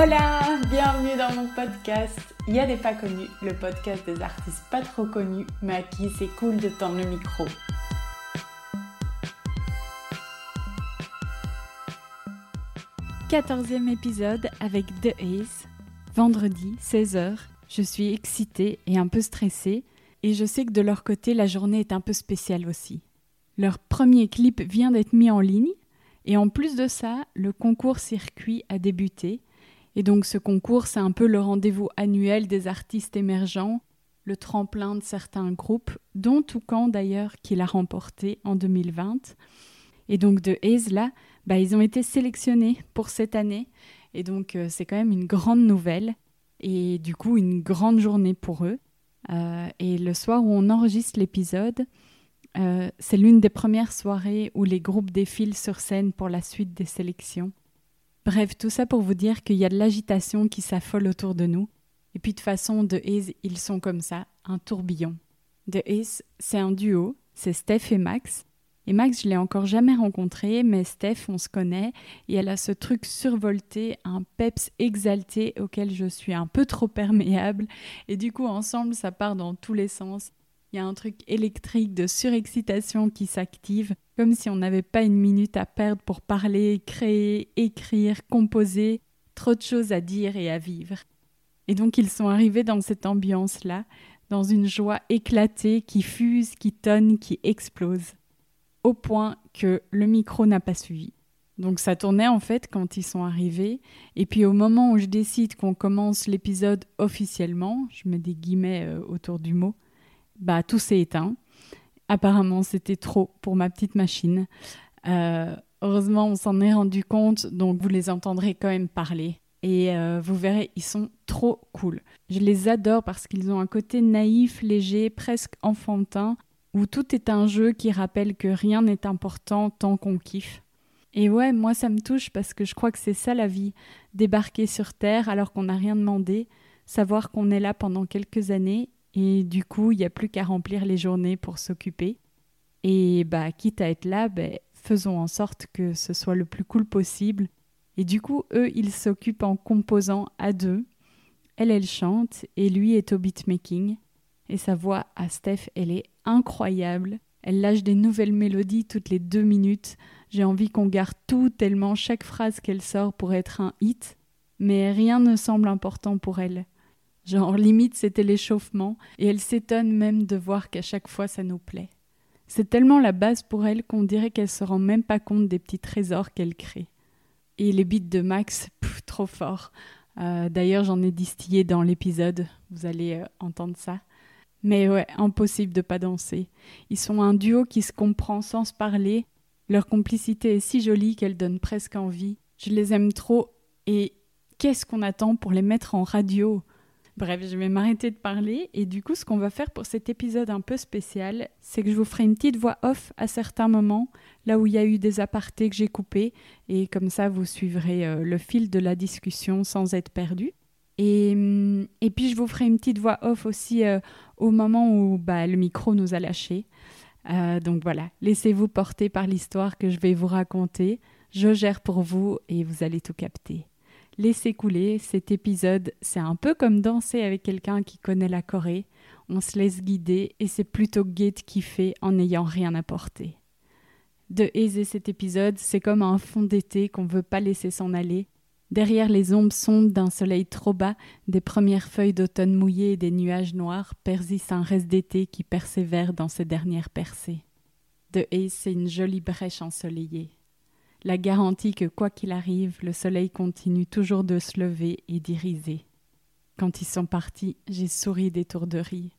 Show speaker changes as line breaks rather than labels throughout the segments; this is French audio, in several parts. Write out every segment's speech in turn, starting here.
Hola, bienvenue dans mon podcast. Il y a des pas connus, le podcast des artistes pas trop connus, mais à qui c'est cool de tendre le micro. Quatorzième épisode avec The Ace. Vendredi, 16h. Je suis excitée et un peu stressée, et je sais que de leur côté, la journée est un peu spéciale aussi. Leur premier clip vient d'être mis en ligne, et en plus de ça, le concours circuit a débuté. Et donc ce concours, c'est un peu le rendez-vous annuel des artistes émergents, le tremplin de certains groupes, dont Toucan d'ailleurs, qui l'a remporté en 2020. Et donc de Haze, là, bah, ils ont été sélectionnés pour cette année. Et donc euh, c'est quand même une grande nouvelle. Et du coup, une grande journée pour eux. Euh, et le soir où on enregistre l'épisode, euh, c'est l'une des premières soirées où les groupes défilent sur scène pour la suite des sélections. Bref, tout ça pour vous dire qu'il y a de l'agitation qui s'affole autour de nous. Et puis de façon, de Ace, ils sont comme ça, un tourbillon. De Ace, c'est un duo, c'est Steph et Max. Et Max, je l'ai encore jamais rencontré, mais Steph, on se connaît, et elle a ce truc survolté, un peps exalté auquel je suis un peu trop perméable. Et du coup, ensemble, ça part dans tous les sens. Il y a un truc électrique de surexcitation qui s'active, comme si on n'avait pas une minute à perdre pour parler, créer, écrire, composer, trop de choses à dire et à vivre. Et donc ils sont arrivés dans cette ambiance-là, dans une joie éclatée qui fuse, qui tonne, qui explose, au point que le micro n'a pas suivi. Donc ça tournait en fait quand ils sont arrivés, et puis au moment où je décide qu'on commence l'épisode officiellement, je mets des guillemets euh, autour du mot, bah tout s'est éteint. Apparemment, c'était trop pour ma petite machine. Euh, heureusement, on s'en est rendu compte, donc vous les entendrez quand même parler. Et euh, vous verrez, ils sont trop cool. Je les adore parce qu'ils ont un côté naïf, léger, presque enfantin, où tout est un jeu qui rappelle que rien n'est important tant qu'on kiffe. Et ouais, moi ça me touche parce que je crois que c'est ça la vie. Débarquer sur Terre alors qu'on n'a rien demandé, savoir qu'on est là pendant quelques années et du coup, il n'y a plus qu'à remplir les journées pour s'occuper. Et bah, quitte à être là, bah, faisons en sorte que ce soit le plus cool possible. Et du coup, eux, ils s'occupent en composant à deux. Elle, elle chante et lui est au beatmaking. Et sa voix à Steph, elle est incroyable. Elle lâche des nouvelles mélodies toutes les deux minutes. J'ai envie qu'on garde tout tellement chaque phrase qu'elle sort pour être un hit. Mais rien ne semble important pour elle. Genre, limite, c'était l'échauffement, et elle s'étonne même de voir qu'à chaque fois ça nous plaît. C'est tellement la base pour elle qu'on dirait qu'elle se rend même pas compte des petits trésors qu'elle crée. Et les beats de Max, trop fort. Euh, d'ailleurs, j'en ai distillé dans l'épisode, vous allez euh, entendre ça. Mais ouais, impossible de pas danser. Ils sont un duo qui se comprend sans se parler. Leur complicité est si jolie qu'elle donne presque envie. Je les aime trop et qu'est-ce qu'on attend pour les mettre en radio? Bref, je vais m'arrêter de parler et du coup ce qu'on va faire pour cet épisode un peu spécial, c'est que je vous ferai une petite voix off à certains moments, là où il y a eu des apartés que j'ai coupés et comme ça vous suivrez euh, le fil de la discussion sans être perdu. Et, hum, et, puis je vous ferai une petite voix off aussi euh, au moment où bah, le micro nous a lâchés. Euh, donc voilà, laissez-vous porter par l'histoire que je vais vous raconter. Je gère pour vous et vous allez tout capter. Laissez couler, cet épisode, c'est un peu comme danser avec quelqu'un qui connaît la Corée. On se laisse guider et c'est plutôt gai de kiffer en n'ayant rien à porter. De aiser cet épisode, c'est comme un fond d'été qu'on veut pas laisser s'en aller. Derrière les ombres sombres d'un soleil trop bas, des premières feuilles d'automne mouillées et des nuages noirs persistent un reste d'été qui persévère dans ses dernières percées. De Haze, c'est une jolie brèche ensoleillée. La garantie que quoi qu'il arrive, le soleil continue toujours de se lever et d'iriser. Quand ils sont partis, j'ai souri d'étourderie.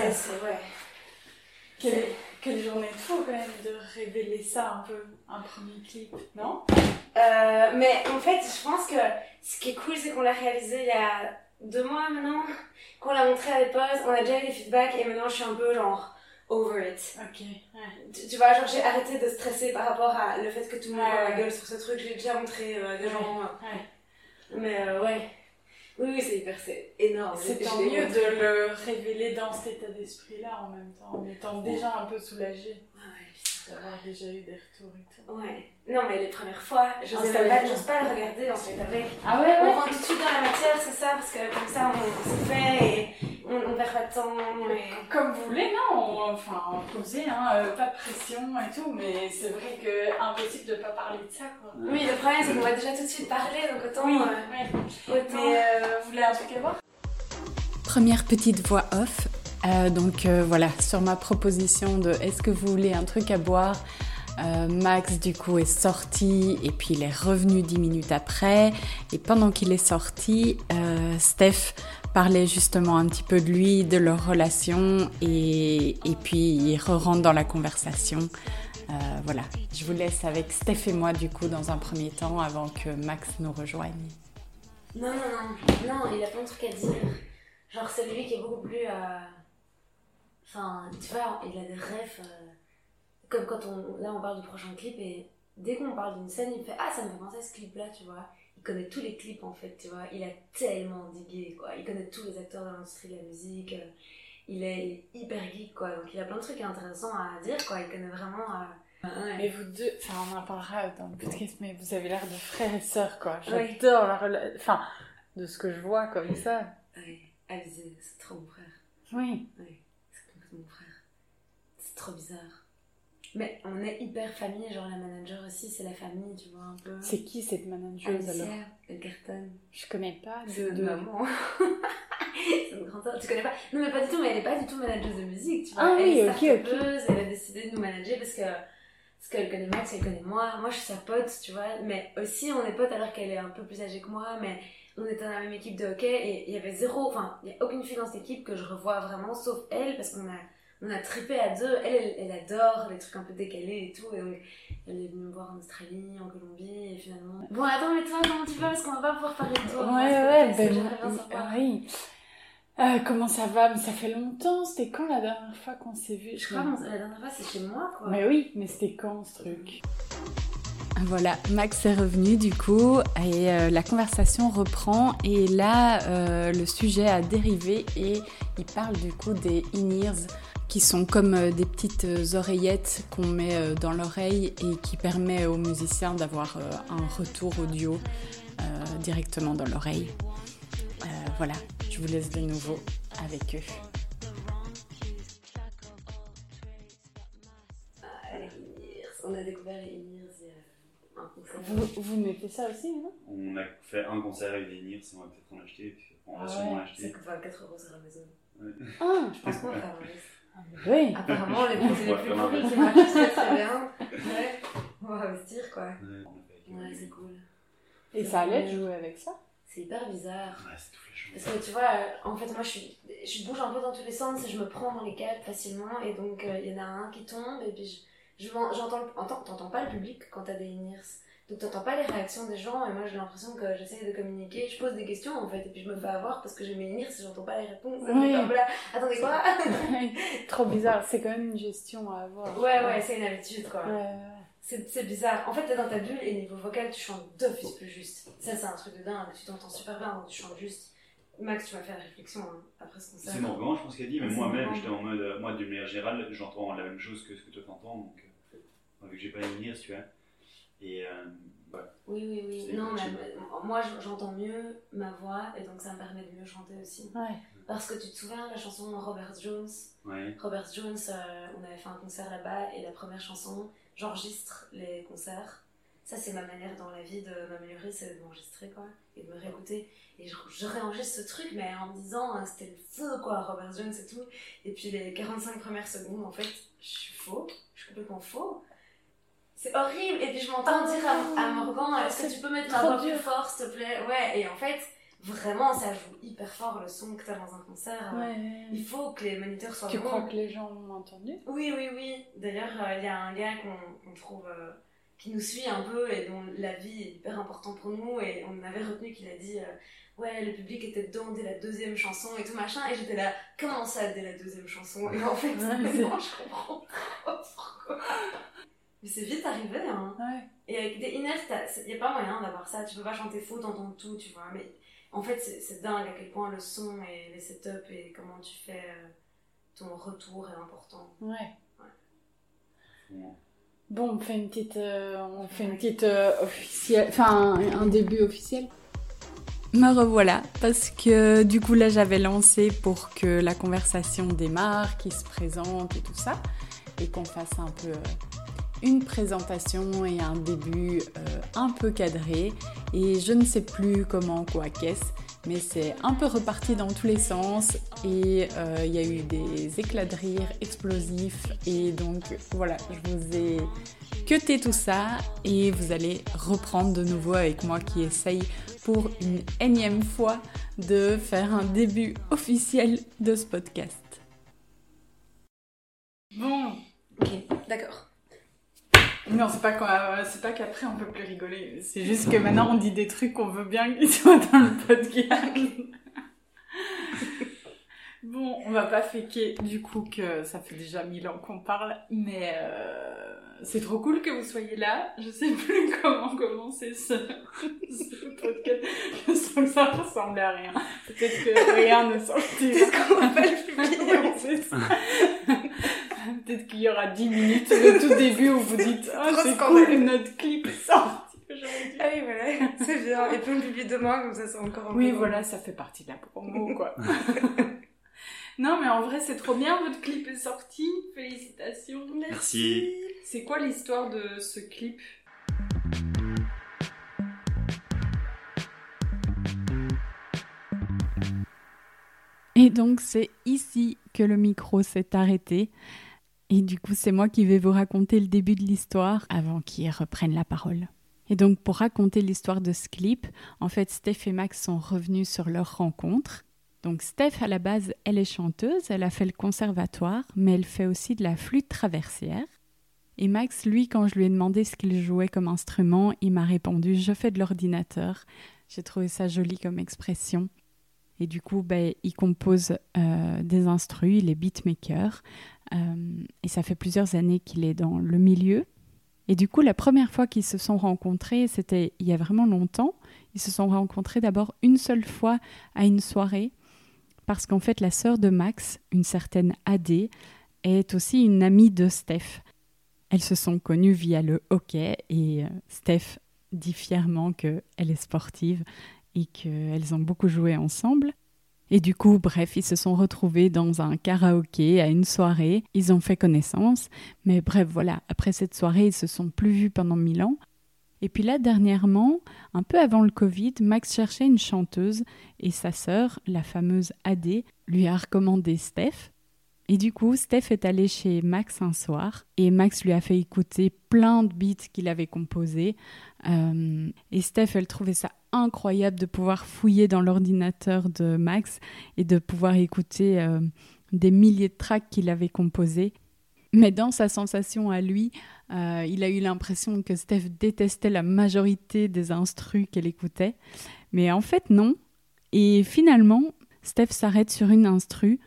C'est, ouais.
Quelle, quelle, journée de fou quand même de révéler ça un peu, un premier clip, non?
Euh, Mais en fait, je pense que ce qui est cool, c'est qu'on l'a réalisé il y a deux mois maintenant, qu'on l'a montré à des potes, on a déjà eu des feedbacks et maintenant je suis un peu genre over it.
Ok, ouais.
Tu, vois, genre j'ai arrêté de stresser par rapport à le fait que tout le monde ouais, la gueule sur ce truc, j'ai déjà montré euh, des gens. Ouais. Mais euh, ouais. Oui, oui, c'est hyper, c'est énorme.
C'est tant mieux de le révéler dans cet état d'esprit-là en même temps, en étant déjà un peu soulagé. Ouais, d'avoir déjà eu des retours et tout.
Ouais. Non, mais les premières fois, je n'ose pas, pas le regarder en fait avec.
Ah ouais, ouais.
On rentre tout de suite dans la matière, c'est ça, parce que comme ça on se fait et on, on perd pas de temps. Et...
Comme vous voulez, non Enfin, poser, hein, euh, pas de pression et tout, mais c'est vrai que impossible de pas parler de ça, quoi.
Oui, le problème c'est qu'on va déjà tout de suite parler, donc autant.
Oui, euh, autant... Mais euh, vous voulez un truc à voir
Première petite voix off. Euh, donc euh, voilà, sur ma proposition de est-ce que vous voulez un truc à boire? Euh, Max du coup est sorti et puis il est revenu dix minutes après. Et pendant qu'il est sorti, euh, Steph parlait justement un petit peu de lui, de leur relation et, puis il re-rentre dans la conversation. Euh, voilà, je vous laisse avec Steph et moi du coup dans un premier temps avant que Max nous rejoigne.
Non, non, non, non, il a plein de trucs à dire. Genre c'est lui qui est beaucoup plus... Enfin, tu vois, il a des rêves comme quand on, là on parle du prochain clip et dès qu'on parle d'une scène, il fait Ah, ça me fait penser à ce clip là, tu vois. Il connaît tous les clips en fait, tu vois. Il a tellement digué, quoi. Il connaît tous les acteurs de l'industrie de la musique. Euh, il est hyper geek, quoi. Donc il a plein de trucs intéressants à dire, quoi. Il connaît vraiment. Euh,
mais vous deux, enfin on en parlera dans le podcast, mais vous avez l'air de frères et sœurs, quoi. J'adore la relation. Enfin, de ce que je vois comme ça.
Oui, c'est trop mon frère.
Oui.
Oui, c'est complètement mon frère. C'est trop bizarre. Mais on est hyper famille, genre la manager aussi, c'est la famille, tu vois, un peu.
C'est qui cette manager alors?
Elkerton.
Je connais pas
de. de... maman. c'est une grande Tu connais pas? Non, mais pas du tout, mais elle est pas du tout manageuse de musique, tu vois.
Ah
elle
oui,
est
ok, ok.
Elle a décidé de nous manager parce que. Parce qu'elle connaît Max, elle connaît moi. Moi, je suis sa pote, tu vois. Mais aussi, on est potes alors qu'elle est un peu plus âgée que moi. Mais on était dans la même équipe de hockey et il y avait zéro. Enfin, il y a aucune fille dans cette équipe que je revois vraiment, sauf elle, parce qu'on a on a trippé à deux. Elle, elle, adore les trucs un peu décalés et tout. Et donc, elle est venue me voir en Australie, en Colombie, et finalement. Bon, attends, mais toi, comment tu vas Parce qu'on va pas pouvoir parler de toi.
Ouais, ouais, ben, oui. Euh, comment ça va? Mais ça fait longtemps. C'était quand la dernière fois qu'on s'est vu
Je crois que la dernière fois, c'est chez moi, quoi.
Mais oui, mais c'était quand ce truc?
Voilà, Max est revenu du coup et euh, la conversation reprend et là euh, le sujet a dérivé et il parle du coup des in-ears qui sont comme euh, des petites euh, oreillettes qu'on met euh, dans l'oreille et qui permet aux musiciens d'avoir un retour audio directement dans l'oreille. voilà, je vous laisse de nouveau avec eux.
On a découvert les Inirs un concert.
Vous, vous mettez ça aussi, non?
On a fait un concert avec les Inirs, on va peut-être en acheter. On va
ah
sûrement acheter.
Ça coûte 24 euros sur Amazon.
Ouais. Ah,
je pense qu'on va faire un
oui.
Apparemment, les produits les plus pourris qui marchent très très bien. Ouais. On va investir quoi. Ouais, c'est cool.
Et ça allait de jouer avec ça?
C'est hyper bizarre.
Ouais, c'est tout
Parce que tu vois, euh, en fait, moi je, suis, je bouge un peu dans tous les sens et je me prends dans les câbles facilement. Et donc, il euh, y en a un qui tombe et puis je m'en- j'entends, entends- t'entends pas le public quand t'as des in donc t'entends pas les réactions des gens et moi j'ai l'impression que j'essaye de communiquer, je pose des questions en fait et puis je me fais avoir parce que j'ai mes in j'entends pas les réponses.
Oui.
Comme là, attendez quoi?
Trop bizarre, c'est quand même une gestion à avoir.
Ouais ouais c'est une habitude quoi.
Ouais.
C'est c'est bizarre. En fait, t'es dans ta bulle et niveau vocal, tu chantes d'office plus juste. Ça, c'est un truc de dingue. Tu t'entends super bien quand tu chantes juste. Max, tu m'as fait la réflexion hein, après ce concert.
C'est Morgan, je pense qu'elle dit, mais moi-même, j'étais en mode, moi, d'une manière générale, j'entends la même chose que ce que toi t'entends, donc, euh, vu que j'ai pas une lire, tu vois. Et, euh, voilà.
Oui, oui, oui. Non, mais moi, je- j'entends mieux ma voix et donc ça me permet de mieux chanter aussi.
Ouais.
Parce que tu te souviens de la chanson Robert Jones?
Ouais.
Robert Jones, euh, on avait fait un concert là-bas et la première chanson, j'enregistre les concerts. Ça, c'est ma manière dans la vie de m'améliorer, c'est de m'enregistrer quoi, et de me réécouter. Et je, je réenregistre ce truc, mais en me disant, euh, c'était le feu quoi, Robert Jones et tout. Et puis les 45 premières secondes, en fait, je suis faux, je suis complètement faux. C'est horrible. Et puis je m'entends
Ah,
dire à, à Morgan, est-ce que tu peux mettre
trop
voix plus fort, s'il te plaît? Ouais, et en fait, vraiment, ça joue hyper fort le son que t'as dans un concert.
Ouais.
Il faut que les moniteurs soient
Tu
bons.
crois que les gens ont entendu?
Oui, oui, oui. D'ailleurs, euh, il y a un gars qu'on trouve euh, qui nous suit un peu et dont la vie est hyper importante pour nous. Et on avait retenu qu'il a dit euh, Ouais, le public était dedans dès la deuxième chanson et tout machin. Et j'étais là Comment ça dès la deuxième chanson? Et en fait,
Ouais,
maintenant, je comprends pas pourquoi. Mais c'est vite arrivé, hein.
Ouais.
Et avec des inners, il n'y a pas moyen d'avoir ça. Tu peux pas chanter faux, t'entends tout, tu vois. Mais en fait, c'est dingue à quel point le son et les setups et comment tu fais euh, ton retour est important.
Ouais.
Bon.
Bon, on fait une petite, euh, on fait une petite euh, officielle, enfin un, un début officiel.
Me revoilà, parce que du coup là j'avais lancé pour que la conversation démarre, qu'il se présente et tout ça, et qu'on fasse un peu euh, une présentation et un début euh, un peu cadré. Et je ne sais plus comment, quoi, qu'est-ce, mais c'est un peu reparti dans tous les sens et euh, il y a eu des éclats de rire explosifs. Et donc voilà, je vous ai cuté tout ça et vous allez reprendre de nouveau avec moi qui essaye pour une énième fois de faire un début officiel de ce podcast.
Bon,
Ok, d'accord.
Non, c'est pas euh, c'est pas qu'après on peut plus rigoler. C'est juste que maintenant on dit des trucs qu'on veut bien qu'ils soient dans le podcast. Bon, on va pas faker du coup que ça fait déjà mille ans qu'on parle, mais euh, c'est trop cool que vous soyez là. Je sais plus comment commencer ce, ce podcast. Je sens que ça ressemble à rien. Peut-être que rien ne sortira.
Peut-être qu'on va pas le publier.
Peut-être qu'il y aura 10 minutes au tout début où vous dites Ah,
Trop
c'est cool, notre clip aujourd'hui.
Ah oui, voilà, c'est bien. Et puis on le publie demain, comme ça c'est encore
Oui, voilà, ça fait partie de la promo, quoi. Non, mais en vrai, c'est trop bien, votre clip est sorti. Félicitations.
Merci.
C'est quoi l'histoire de ce clip?
Et donc c'est ici que le micro s'est arrêté. Et du coup c'est moi qui vais vous raconter le début de l'histoire avant qu'ils reprennent la parole. Et donc pour raconter l'histoire de ce clip, en fait Steph et Max sont revenus sur leur rencontre. Donc Steph à la base elle est chanteuse, elle a fait le conservatoire, mais elle fait aussi de la flûte traversière. Et Max, lui, quand je lui ai demandé ce qu'il jouait comme instrument, il m'a répondu Je fais de l'ordinateur. J'ai trouvé ça joli comme expression. Et du coup, ben, il compose euh, des instrus, il est beatmaker. Euh, et ça fait plusieurs années qu'il est dans le milieu. Et du coup, la première fois qu'ils se sont rencontrés, c'était il y a vraiment longtemps. Ils se sont rencontrés d'abord une seule fois à une soirée. Parce qu'en fait, la sœur de Max, une certaine Adé, est aussi une amie de Steph. Elles se sont connues via le hockey et euh, Steph dit fièrement qu'elle est sportive et qu'elles ont beaucoup joué ensemble. Et du coup, bref, ils se sont retrouvés dans un karaoké à une soirée, ils ont fait connaissance, mais bref, voilà, après cette soirée, ils se sont plus vus pendant mille ans. Et puis là, dernièrement, un peu avant le Covid, Max cherchait une chanteuse et sa sœur, la fameuse Adé, lui a recommandé Steph. Et du coup, Steph est allé chez Max un soir et Max lui a fait écouter plein de beats qu'il avait composés. Euh, et Steph, elle trouvait ça incroyable de pouvoir fouiller dans l'ordinateur de Max et de pouvoir écouter euh, des milliers de tracks qu'il avait composés. Mais dans sa sensation à lui, euh, il a eu l'impression que Steph détestait la majorité des instrus qu'elle écoutait. Mais en fait, non. Et finalement, Steph s'arrête sur une instru.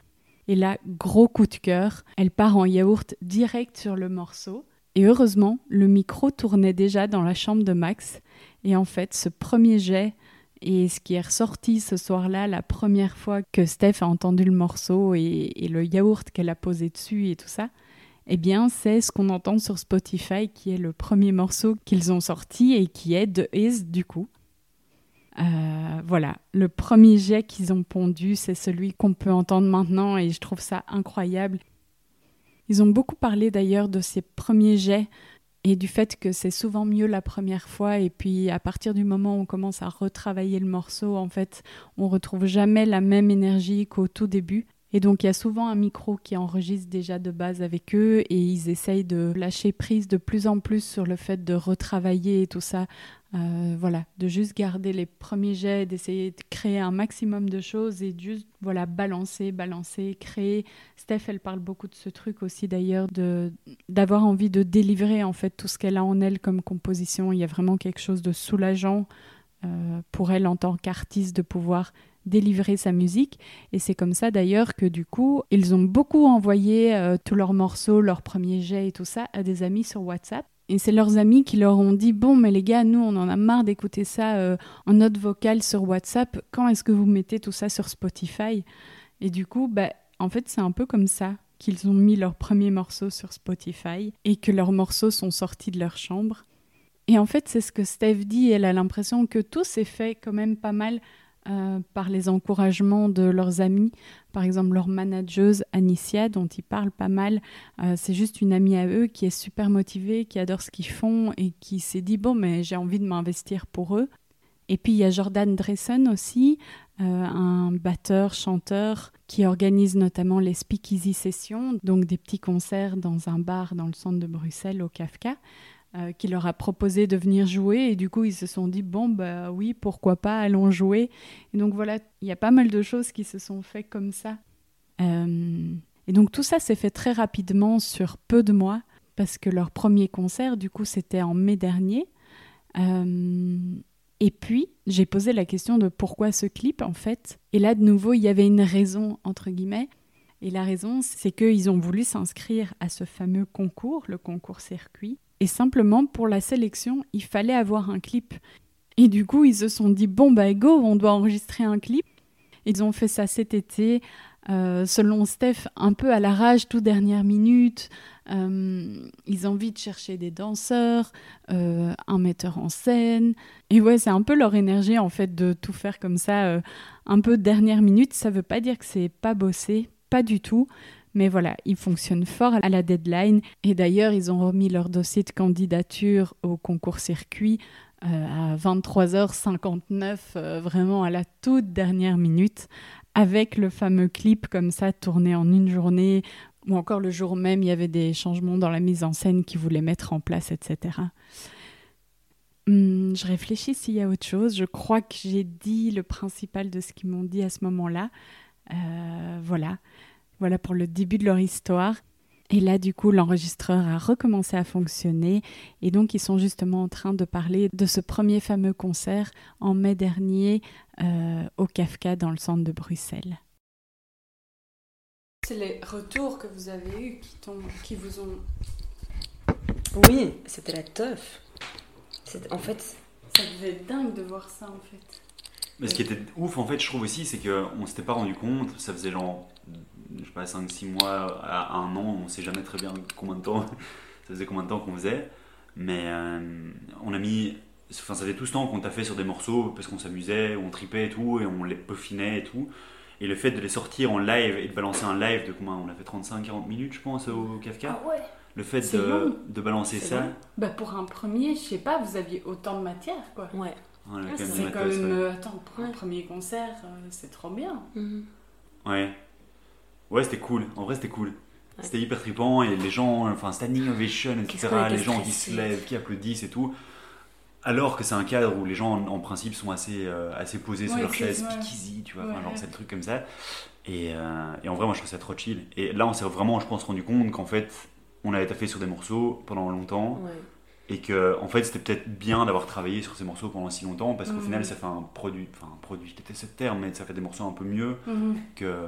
Et là, gros coup de cœur, elle part en yaourt direct sur le morceau. Et heureusement, le micro tournait déjà dans la chambre de Max. Et en fait, ce premier jet et ce qui est ressorti ce soir-là, la première fois que Steph a entendu le morceau et, et le yaourt qu'elle a posé dessus et tout ça, eh bien, c'est ce qu'on entend sur Spotify, qui est le premier morceau qu'ils ont sorti et qui est The Is du coup. Euh, voilà, le premier jet qu'ils ont pondu, c'est celui qu'on peut entendre maintenant et je trouve ça incroyable. Ils ont beaucoup parlé d'ailleurs de ces premiers jets et du fait que c'est souvent mieux la première fois et puis à partir du moment où on commence à retravailler le morceau, en fait, on retrouve jamais la même énergie qu'au tout début. Et donc il y a souvent un micro qui enregistre déjà de base avec eux et ils essayent de lâcher prise de plus en plus sur le fait de retravailler et tout ça. Euh, voilà, de juste garder les premiers jets, d'essayer de créer un maximum de choses et juste voilà balancer, balancer, créer. Steph, elle parle beaucoup de ce truc aussi d'ailleurs d'avoir envie de délivrer en fait tout ce qu'elle a en elle comme composition. Il y a vraiment quelque chose de soulageant euh, pour elle en tant qu'artiste de pouvoir délivrer sa musique. Et c'est comme ça d'ailleurs que du coup, ils ont beaucoup envoyé euh, tous leurs morceaux, leurs premiers jets et tout ça à des amis sur WhatsApp. Et c'est leurs amis qui leur ont dit Bon, mais les gars, nous, on en a marre d'écouter ça euh, en note vocale sur WhatsApp. Quand est-ce que vous mettez tout ça sur Spotify? Et du coup, bah, en fait, c'est un peu comme ça qu'ils ont mis leurs premiers morceaux sur Spotify et que leurs morceaux sont sortis de leur chambre. Et en fait, c'est ce que Steph dit. Elle a l'impression que tout s'est fait quand même pas mal euh, par les encouragements de leurs amis. Par exemple, leur manageuse Anicia, dont ils parlent pas mal, euh, c'est juste une amie à eux qui est super motivée, qui adore ce qu'ils font et qui s'est dit bon, mais j'ai envie de m'investir pour eux. Et puis il y a Jordan Dressen aussi, euh, un batteur, chanteur qui organise notamment les Speakeasy Sessions, donc des petits concerts dans un bar dans le centre de Bruxelles au Kafka. Euh, qui leur a proposé de venir jouer. Et du coup ils se sont dit bon bah oui pourquoi pas allons jouer. Et donc voilà il y a pas mal de choses qui se sont faites comme ça. Euh, et donc tout ça s'est fait très rapidement sur peu de mois parce que leur premier concert du coup c'était en mai dernier. Euh, et puis j'ai posé la question de pourquoi ce clip en fait. Et là de nouveau il y avait une raison entre guillemets. Et la raison, c'est qu'ils ont voulu s'inscrire à ce fameux concours, le concours circuit, et simplement pour la sélection, il fallait avoir un clip. Et du coup, ils se sont dit bon bah go, on doit enregistrer un clip. Ils ont fait ça cet été, euh, selon Steph, un peu à l'arrache, tout dernière minute. Euh, ils ont envie de chercher des danseurs, euh, un metteur en scène. Et ouais, c'est un peu leur énergie en fait de tout faire comme ça, un peu dernière minute. Ça veut pas dire que c'est pas bossé, pas du tout. Mais voilà, ils fonctionnent fort à la deadline. Et d'ailleurs, ils ont remis leur dossier de candidature au concours circuit euh, à 23h59, euh, vraiment à la toute dernière minute, avec le fameux clip comme ça tourné en une journée, ou encore le jour même, il y avait des changements dans la mise en scène qu'ils voulaient mettre en place, etc. Hum, je réfléchis s'il y a autre chose. Je crois que j'ai dit le principal de ce qu'ils m'ont dit à ce moment-là. Euh, voilà. Voilà pour le début de leur histoire. Et là, du coup, l'enregistreur a recommencé à fonctionner. Et donc, ils sont justement en train de parler de ce premier fameux concert en mai dernier euh, au Kafka dans le centre de Bruxelles.
C'est les retours que vous avez eus qui, qui vous ont.
Oui, c'était la teuf. En fait.
Ça devait être dingue de voir ça en fait.
Mais ce qui était ouf en fait, je trouve aussi, c'est qu'on s'était pas rendu compte, ça faisait genre je sais pas, 5-6 mois à un an, on sait jamais très bien combien de temps, ça faisait combien de temps qu'on faisait. Mais euh, on a mis, enfin ça faisait tout ce temps qu'on t'a fait sur des morceaux parce qu'on s'amusait, on tripait et tout, et on les peaufinait et tout. Et le fait de les sortir en live et de balancer un live de comment On a fait 35-40 minutes, je pense, au Kafka.
Ah ouais.
Le fait de, de, balancer ça.
Bah pour un premier, je sais pas, vous aviez autant de matière, quoi.
Ouais.
c'est quand même. Attends, pour un premier concert, euh, c'est trop bien.
Mhm.
Ouais. Ouais, c'était cool. En vrai, c'était cool. C'était hyper trippant et les gens, enfin, standing ovation, etc. Les gens qui se lèvent, qui applaudissent et tout. Alors que c'est un cadre où les gens, en, principe, sont assez, euh, assez posés sur leur chaise, speakeasy, tu vois, genre c'est le truc comme ça. Et, euh, et, en vrai, moi, je trouve ça trop chill. Et là, on s'est vraiment, je pense, rendu compte qu'en fait, on avait taffé sur des morceaux pendant longtemps. Et que en fait c'était peut-être bien d'avoir travaillé sur ces morceaux pendant si longtemps parce qu'au
Mhm.
final ça fait un produit, enfin un produit, déteste ce terme, mais ça fait des morceaux un peu mieux
Mhm.
que,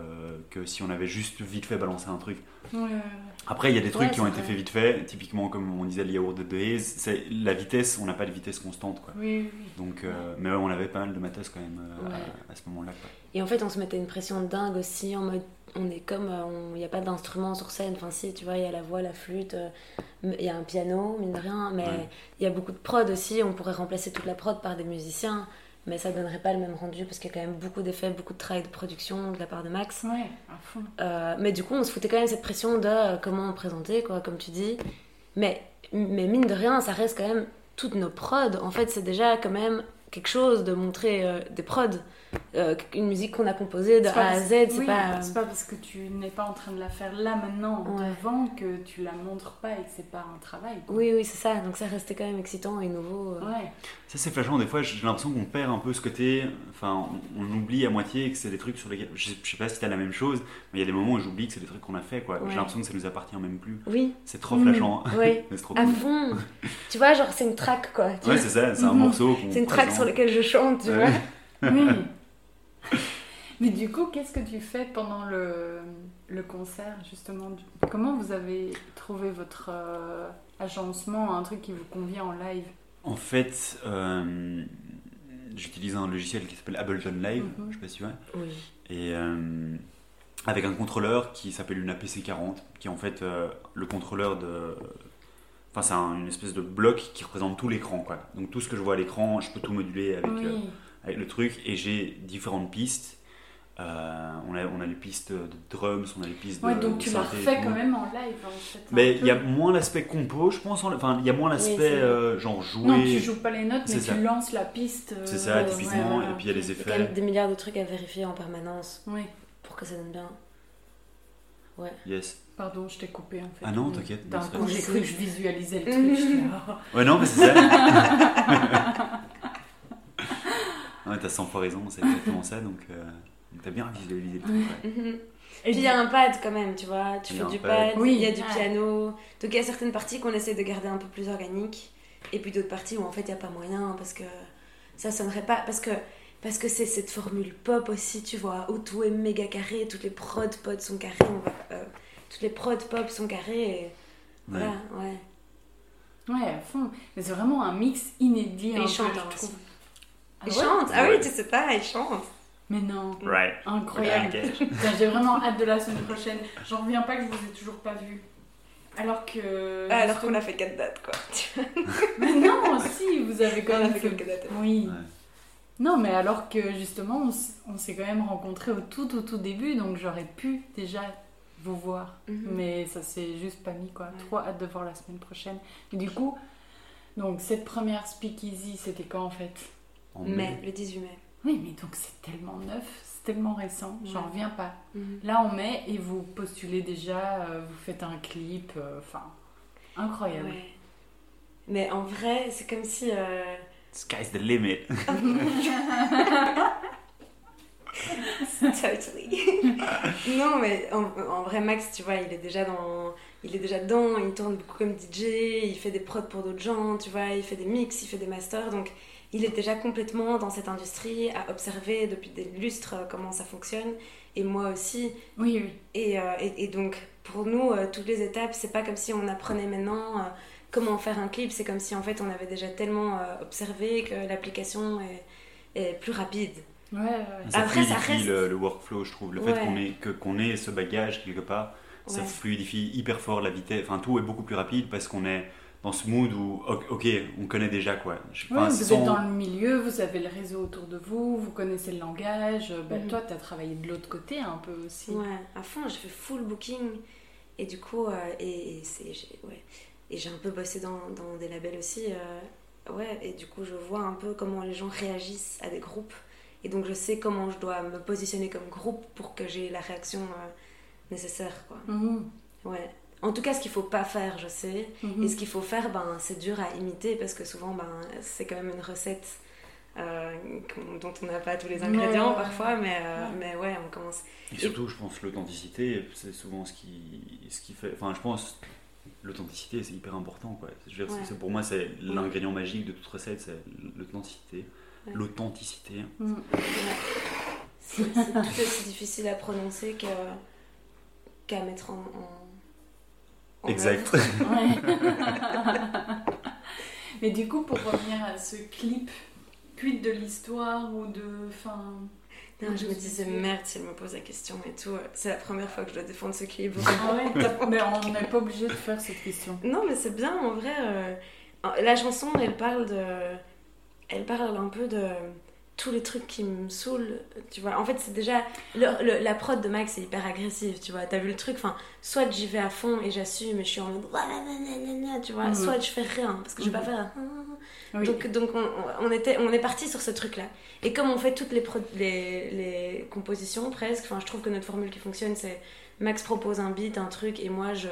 que si on avait juste vite fait balancé un truc.
Ouais, ouais, ouais.
Après, il y a des trucs qui ont été faits vite fait, typiquement comme on disait le yaourt de Days, c'est la vitesse, on n'a pas de vitesse constante quoi.
Oui, oui, oui.
Donc, euh, mais ouais, on avait pas mal de matos quand même euh, à, à ce moment-là. quoi.
Et en fait, on se mettait une pression dingue aussi, en mode, on est comme, il n'y a pas d'instrument sur scène, enfin si, tu vois, il y a la voix, la flûte, il y a un piano, mine de rien, mais il
Ouais.
y a beaucoup de prod aussi, on pourrait remplacer toute la prod par des musiciens, mais ça donnerait pas le même rendu, parce qu'il y a quand même beaucoup d'effets, beaucoup de travail de production de la part de Max.
Ouais, à fond.
Euh, mais du coup, on se foutait quand même cette pression de euh, comment on présentait, quoi, comme tu dis. Mais, mais mine de rien, ça reste quand même toutes nos prods. En fait, c'est déjà quand même quelque chose de montrer euh, des prods. Euh, une musique qu'on a composée de A à Z, c'est
oui,
pas. euh,
c'est pas parce que tu n'es pas en train de la faire là maintenant
Ouais.
devant que tu la montres pas et que c'est pas un travail. quoi.
Oui, oui, c'est ça. Donc ça restait quand même excitant et nouveau. euh.
Ouais.
Ça, c'est flashant. Des fois, j'ai l'impression qu'on perd un peu ce côté. Enfin, on, on oublie à moitié que c'est des trucs sur lesquels. Je sais, je sais pas si t'as la même chose, mais il y a des moments où j'oublie que c'est des trucs qu'on a fait. quoi.
Ouais.
J'ai l'impression que ça nous appartient même plus.
Oui,
C'est trop flashant.
oui.
Mais c'est trop
à
cool.
fond. tu vois, genre, c'est une track, quoi. Tu
Ouais, c'est ça, c'est un
Mhm.
morceau. qu'on
c'est une track. Sur laquelle je chante, tu
Ouais.
vois.
Oui. Mais du coup, qu'est-ce que tu fais pendant le, le concert, justement? Comment vous avez trouvé votre euh, agencement, un truc qui vous convient en live?
En fait, euh, j'utilise un logiciel qui s'appelle Ableton Live,
Mhm.
je sais pas si tu vois,
Oui.
et euh, avec un contrôleur qui s'appelle une APC40, qui est en fait euh, le contrôleur de. Enfin, c'est un- une espèce de bloc qui représente tout l'écran, quoi. Donc tout ce que je vois à l'écran, je peux tout moduler avec,
Oui.
euh, avec le truc, et j'ai différentes pistes. Euh, on, a, on a les pistes de drums, on a les pistes
Ouais,
de.
donc
de
tu la
synthé et
refais
tout.
quand même en live, en fait. un
Mais il y a moins l'aspect compo, je pense. en- Enfin, il y a moins l'aspect euh, genre jouer.
Non, tu joues pas les notes, mais tu lances la piste. euh,
C'est ça, typiquement.
ouais, ouais,
et puis il y a les
Il y a
effets.
des milliards de trucs à vérifier en permanence
Oui,
pour que ça donne bien.
Yes.
pardon, je t'ai coupé en fait.
Ah non, t'inquiète,
D'un
c'est
coup, j'ai cru que je visualisais le truc.
Ouais, non, mais c'est ça. ouais, t'as 100 fois raison, c'est exactement ça. Donc, euh, t'as bien visualisé le truc. ouais.
Mhm.
Et
Puis il y a un pad quand même, tu vois, tu
Il y
fais du
pad.
pad, il
Oui.
y a du
Ouais.
piano. Donc il y a certaines parties qu'on essaie de garder un peu plus organiques, et puis d'autres parties où en fait il n'y a pas moyen parce que ça sonnerait pas. Parce que parce que c'est cette formule pop aussi, tu vois, où tout est méga carré, toutes les prods pop sont carrées, on va, euh, toutes les prods pop sont carrées, et voilà, ouais.
Ouais, à fond. Mais c'est vraiment un mix inédit.
Et
un
il
peu,
chante
je
hein,
trouve. Ah
Il
ouais
chante, ah oui, tu sais pas, il chante.
Mais non.
Right.
Incroyable. J'ai vraiment hâte de la semaine prochaine. J'en reviens pas que je vous ai toujours pas vu. Alors que.
Ah, alors qu'on a fait 4 dates, quoi.
Mais non, si, vous avez quand
On a
même
fait quelques dates.
Oui.
Ouais.
Non, mais alors que justement, on s'est quand même rencontrés au tout, tout, tout début, donc j'aurais pu déjà vous voir.
Mhm.
Mais ça s'est juste pas mis, quoi.
Ouais.
Trop hâte de voir la semaine prochaine. Et du coup, donc cette première speakeasy, c'était quand en fait?
En
Mais le 18 mai.
Oui, mais donc c'est tellement neuf, c'est tellement récent, j'en reviens pas.
Mhm.
Là, en mai, et vous postulez déjà, euh, vous faites un clip, euh, enfin, incroyable.
Ouais. Mais en vrai, c'est comme si. euh,
Sky's the limit.
totally. non, mais en, en vrai, Max, tu vois, il est déjà dans. Il est déjà dedans, il tourne beaucoup comme DJ, il fait des prods pour d'autres gens, tu vois, il fait des mix, il fait des masters, donc il est déjà complètement dans cette industrie, à observer depuis des lustres euh, comment ça fonctionne, et moi aussi.
Oui, oui.
Et, euh, et, et donc, pour nous, euh, toutes les étapes, c'est pas comme si on apprenait maintenant euh, comment faire un clip, c'est comme si en fait on avait déjà tellement euh, observé que l'application est, est plus rapide.
Ouais, ouais.
Ça
Après, ça
fluidifie
reste-
le, le workflow, je trouve. Le fait qu'on ait, que, qu'on ait ce bagage quelque part, ça fluidifie hyper fort la vitesse. Enfin, tout est beaucoup plus rapide parce qu'on est dans ce mood où, ok, on connaît déjà quoi. Je-
Ouais, vous
sans-
êtes dans le milieu, vous avez le réseau autour de vous, vous connaissez le langage. Bah,
Mhm.
Toi, tu as travaillé de l'autre côté un peu aussi.
Ouais, à fond, j'ai fait full booking. Et du coup, euh, et, et c'est, j'ai, ouais. Et j'ai un peu bossé dans, dans des labels aussi. euh, ouais, et du coup, je vois un peu comment les gens réagissent à des groupes. Et donc, je sais comment je dois me positionner comme groupe pour que j'ai la réaction euh, nécessaire. Quoi.
Mhm.
Ouais. En tout cas, ce qu'il faut pas faire, je sais.
Mhm.
Et ce qu'il faut faire, ben, c'est dur à imiter parce que souvent, ben, c'est quand même une recette euh, dont on n'a pas tous les ingrédients
Ouais, ouais,
parfois. Mais, euh,
Ouais.
mais ouais, on commence.
Et surtout, je pense l'authenticité, c'est souvent ce qui, ce qui fait. Enfin, je pense l'authenticité, c'est hyper important. Quoi. Je veux dire, c'est- pour moi, c'est l'ingrédient magique de toute recette, c'est l'authenticité.
Ouais.
L'authenticité.
Mm.
C'est c'est tout aussi difficile à prononcer que- qu'à mettre en. en- en
Exact.
Mais du coup, pour revenir à ce clip, quid de l'histoire ou de. Enfin.
Non, je me disais merde si elle me pose la question et tout. C'est la première fois que je dois défendre ce clip.
Ah ouais Mais on n'est pas obligé de faire cette question.
Non, mais c'est bien en vrai. euh, La chanson, elle parle de. Elle parle un peu de tous les trucs qui me saoulent, tu vois. En fait, c'est déjà. le- le- la prod de Max est hyper agressive, tu vois. T'as vu le truc Enfin, soit j'y vais à fond et j'assume et je suis en mode. Tu vois,
Mhm.
soit je fais rien parce que je vais pas
Mhm.
faire.
Oui.
Donc, donc on, on était, on est parti sur ce truc-là. Et comme on fait toutes les, pro- les, les compositions presque, enfin, je trouve que notre formule qui fonctionne, c'est Max propose un beat, un truc, et moi je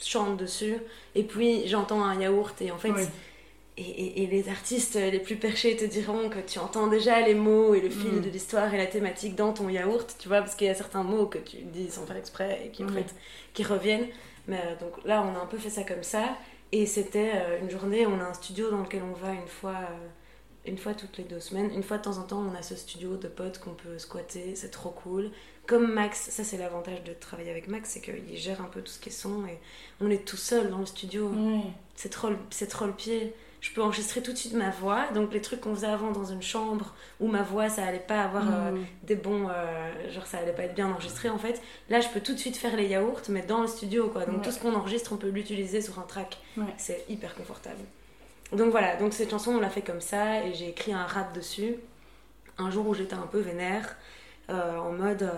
chante dessus. Et puis j'entends un yaourt, et en fait,
Oui.
Et, et- et les artistes les plus perchés te diront que tu entends déjà les mots et le fil
Mm.
de l'histoire et la thématique dans ton yaourt, tu vois, parce qu'il y a certains mots que tu dis sans faire exprès et qui, en
Oui.
fait, qui reviennent. Mais euh, donc là, on a un peu fait ça comme ça. Et c'était euh, une journée, on a un studio dans lequel on va une fois, euh, une fois toutes les deux semaines. Une fois de temps en temps, on a ce studio de potes qu'on peut squatter, c'est trop cool. Comme Max, ça c'est l'avantage de travailler avec Max, c'est qu'il gère un peu tout ce qui est son et on est tout seul dans le studio. C'est trop, trop le pied. Je peux enregistrer tout de suite ma voix. Donc les trucs qu'on faisait avant dans une chambre où ma voix ça allait pas avoir euh,
Mm.
des bons, euh, genre ça allait pas être bien enregistré en fait. Là je peux tout de suite faire les yaourts mais dans le studio quoi. Donc
Ouais.
tout ce qu'on enregistre on peut l'utiliser sur un track.
Ouais.
C'est hyper confortable. Donc voilà, donc cette chanson on l'a fait comme ça et j'ai écrit un rap dessus. Un jour où j'étais un peu vénère, euh, en mode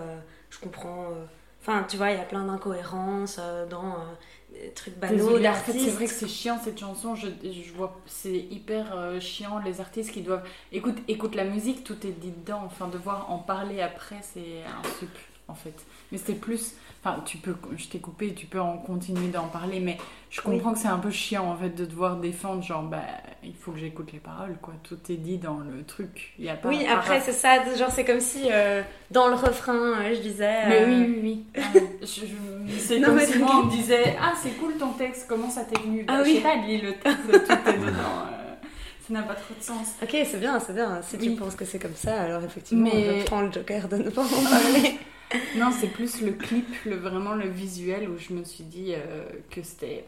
je comprends. Enfin, tu vois, il y a plein d'incohérences dans trucs banaux
Désolée, en fait,
d'artistes.
c'est vrai que c'est chiant cette chanson. Je, je vois, c'est hyper euh, chiant les artistes qui doivent. Écoute, écoute la musique, tout est dit dedans. Enfin, devoir en parler après, c'est un sup en fait. Mais c'était plus. Enfin, tu peux. Je t'ai coupé, tu peux en continuer d'en parler, mais je comprends que c'est un peu chiant en fait de devoir défendre. Genre, bah, il faut que j'écoute les paroles, quoi. Tout est dit dans le truc. Il y a pas.
Oui, après, c'est ça. Genre, c'est comme si euh, dans le refrain, euh, je disais.
Mais
euh,
oui, oui, oui. Ah, je- je- c'est comme si moi on me disait Ah, c'est cool ton texte, comment ça t'est venu?
Ah
Bah, Je
oui.
sais pas, lis le texte, tout est dedans. euh, ça n'a pas trop de sens.
Ok, c'est bien, c'est bien. Si tu penses que c'est comme ça, alors effectivement,
Mais-
je prends le joker de ne pas en parler.
Non, c'est plus le clip, le, vraiment le visuel où je me suis dit euh, que c'était.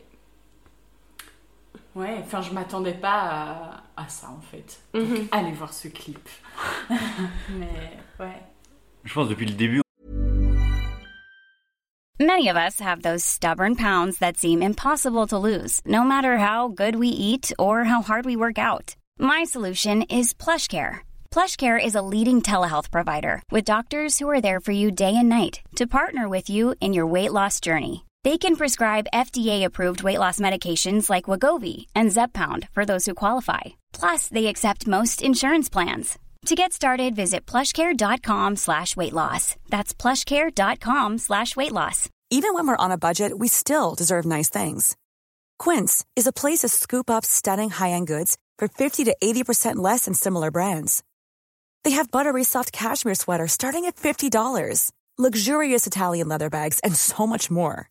Ouais, enfin, je m'attendais pas à, à ça en fait. Donc,
Mhm.
allez voir ce clip. Mais ouais.
Je pense depuis le début,
Many of us have those stubborn pounds that seem impossible to lose, no matter how good we eat or how hard we work out. My solution is PlushCare. PlushCare is a leading telehealth provider with doctors who are there for you day and night to partner with you in your weight loss journey. They can prescribe FDA-approved weight loss medications like Wagovi and Zepbound for those who qualify. Plus, they accept most insurance plans. To get started, visit plushcare.com slash weight loss. That's plushcare.com slash weight loss.
Even when we're on a budget, we still deserve nice things. Quince is a place to scoop up stunning high-end goods for 50 to 80% less than similar brands. They have buttery soft cashmere sweaters starting at $50, luxurious Italian leather bags, and so much more.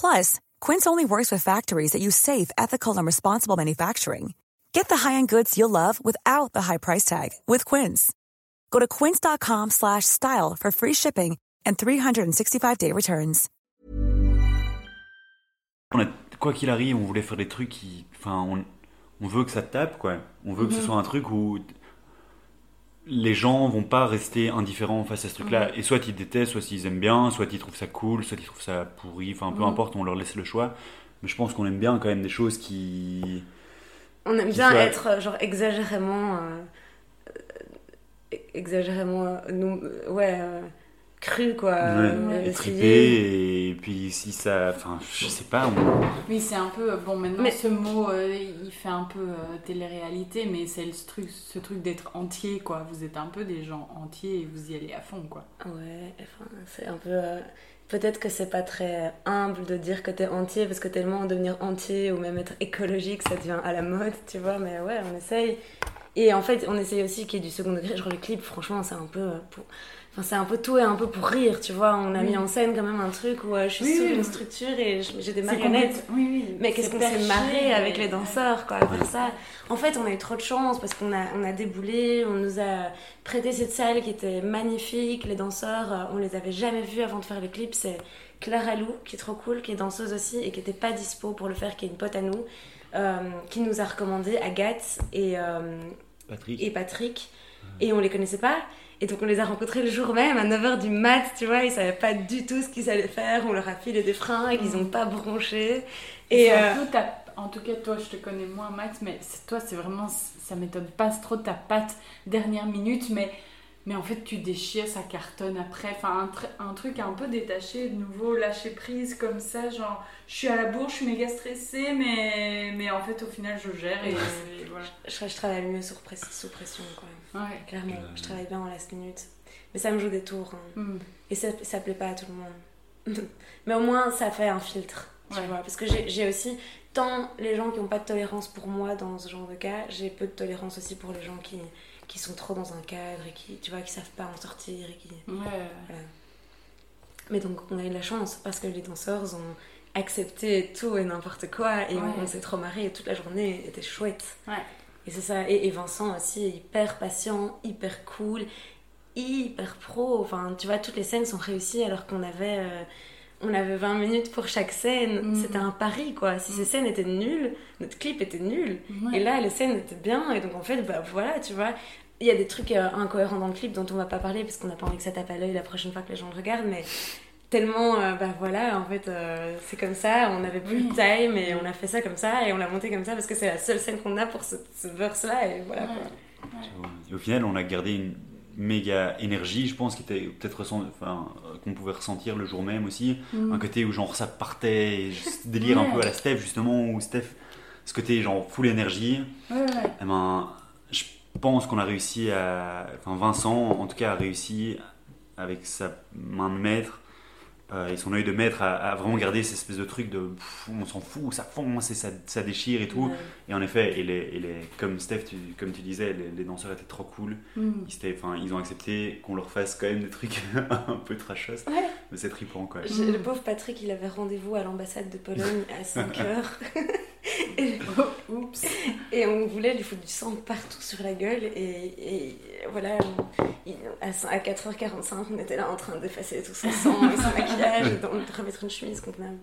Plus, Quince only works with factories that use safe, ethical, and responsible manufacturing. Get the high-end goods you'll love without the high price tag with Quince. Go to quince.com slash style for free shipping and 365-day returns.
on a- quoi qu'il arrive, on voulait faire des trucs qui. Enfin, on, on veut que ça tape, quoi. On veut que ce mhm. soit un truc où les gens vont pas rester indifférents face à ce truc-là. Et soit ils détestent, soit ils aiment bien, soit ils trouvent ça cool, soit ils trouvent ça pourri. Enfin, peu
Mhm.
importe, on leur laisse le choix. Mais je pense qu'on aime bien quand même des choses qui.
On aime
Qui
bien être euh, genre exagérément. euh, euh, exagérément. euh, ouais. euh, cru quoi.
Ouais,
euh,
et
essayé.
triper, et puis si ça. Enfin, je sais pas. on-
Oui, c'est un peu. Bon, maintenant,
Mais-
ce mot, euh, il fait un peu euh, télé-réalité, mais c'est le truc, ce truc d'être entier, quoi. Vous êtes un peu des gens entiers et vous y allez à fond, quoi.
Ouais, enfin, c'est un peu. euh, Peut-être que c'est pas très humble de dire que t'es entier, parce que tellement devenir entier ou même être écologique, ça devient à la mode, tu vois, mais ouais, on essaye. Et en fait, on essaye aussi qu'il y ait du second degré. Genre le clip, franchement, c'est un peu euh, pour... Enfin, c'est un peu tout et un peu pour rire, tu vois. On a mis en scène quand même un truc où euh, je suis
Oui,
sous
oui.
une structure et j'ai des marionnettes.
complète- Oui, oui.
Mais qu'est-ce qu'on s'est marré avec les danseurs, quoi, à faire ça. En fait, on a eu trop de chance parce qu'on a, on a déboulé, on nous a prêté cette salle qui était magnifique. Les danseurs, euh, on les avait jamais vus avant de faire le clip. C'est Clara Lou, qui est trop cool, qui est danseuse aussi et qui était pas dispo pour le faire, qui est une pote à nous, euh, qui nous a recommandé Agathe et, euh,
Patrick.
et Patrick. Et on les connaissait pas. Et donc on les a rencontrés le jour même à 9h du mat, tu vois, ils savaient pas du tout ce qu'ils allaient faire, on leur a filé des freins et qu'ils ont pas bronché. Et
C'est
euh,
En tout cas, toi, je te connais moins, Max, mais toi, c'est vraiment. Ça m'étonne pas trop ta patte dernière minute, mais, mais en fait, tu déchires, ça cartonne après. Enfin, un, tr- un truc un peu détaché, de nouveau, lâcher prise comme ça, genre, je suis à la bourre, je suis méga stressée, mais, mais en fait, au final, je gère et, et voilà.
je, je travaille mieux sous, press- sous pression, quoi.
Ouais.
Clairement,
Euh,
je travaille bien en last minute. Mais ça me joue des tours. hein.
Hmm.
Et ça, ça plaît pas à tout le monde. Mais au moins, ça fait un filtre. Tu
Ouais.
vois, parce que j'ai j'ai aussi, tant les gens qui n'ont pas de tolérance pour moi dans ce genre de cas, j'ai peu de tolérance aussi pour les gens qui, qui sont trop dans un cadre et qui, tu vois, qui savent pas en sortir et qui...
Ouais.
Mais donc on a eu de la chance parce que les danseurs ont accepté tout et n'importe quoi et on-
Ouais.
on, s'est trop marré toute la journée était chouette.
Ouais.
Et c'est ça. Et, et Vincent aussi est hyper patient, hyper cool, hyper pro. Enfin, tu vois, toutes les scènes sont réussies alors qu'on avait, euh, on avait 20 minutes pour chaque scène.
Mhm.
C'était un pari quoi. Si ces scènes étaient nulles, notre clip était nul.
Ouais.
Et là, les scènes étaient bien. Et donc en fait, bah voilà, tu vois. Il y a des trucs euh, incohérents dans le clip dont on va pas parler parce qu'on n'a pas envie que ça tape à l'œil la prochaine fois que les gens le regardent, mais tellement, euh, bah voilà, en fait, euh, c'est comme ça, on avait plus de time et on a fait ça comme ça et on l'a monté comme ça parce que c'est la seule scène qu'on a pour ce, ce verse-là et voilà quoi.
Et au final, on a gardé une méga énergie, je pense, qui était peut-être enfin, euh, qu'on pouvait ressentir le jour même aussi. Un côté où genre ça partait, ce délire un peu à la Steph justement, où Steph, ce côté genre full énergie.
Ouais, ouais.
Eh ben, je pense qu'on a réussi à. Enfin, Vincent, en tout cas, a réussi avec sa main de maître euh, et son œil de maître à, à vraiment garder cette espèce de truc de pff, on s'en fout, ça fonce et ça, ça déchire et tout.
Ouais.
Et en effet, et les, et les, comme Steph, tu- comme tu disais, les, les danseurs étaient trop cool.
Hmm.
Ils, étaient- ils ont accepté qu'on leur fasse quand même des trucs un peu trashos.
Ouais.
Mais c'est trippant quoi.
Le pauvre Patrick, il avait rendez-vous à l'ambassade de Pologne à 5 heures.
Oups.
Et on voulait lui foutre du sang partout sur la gueule. Et, et voilà, à, cin- à 4h45, on était là en train d'effacer tout son sang et son maquillage et de remettre une chemise convenable.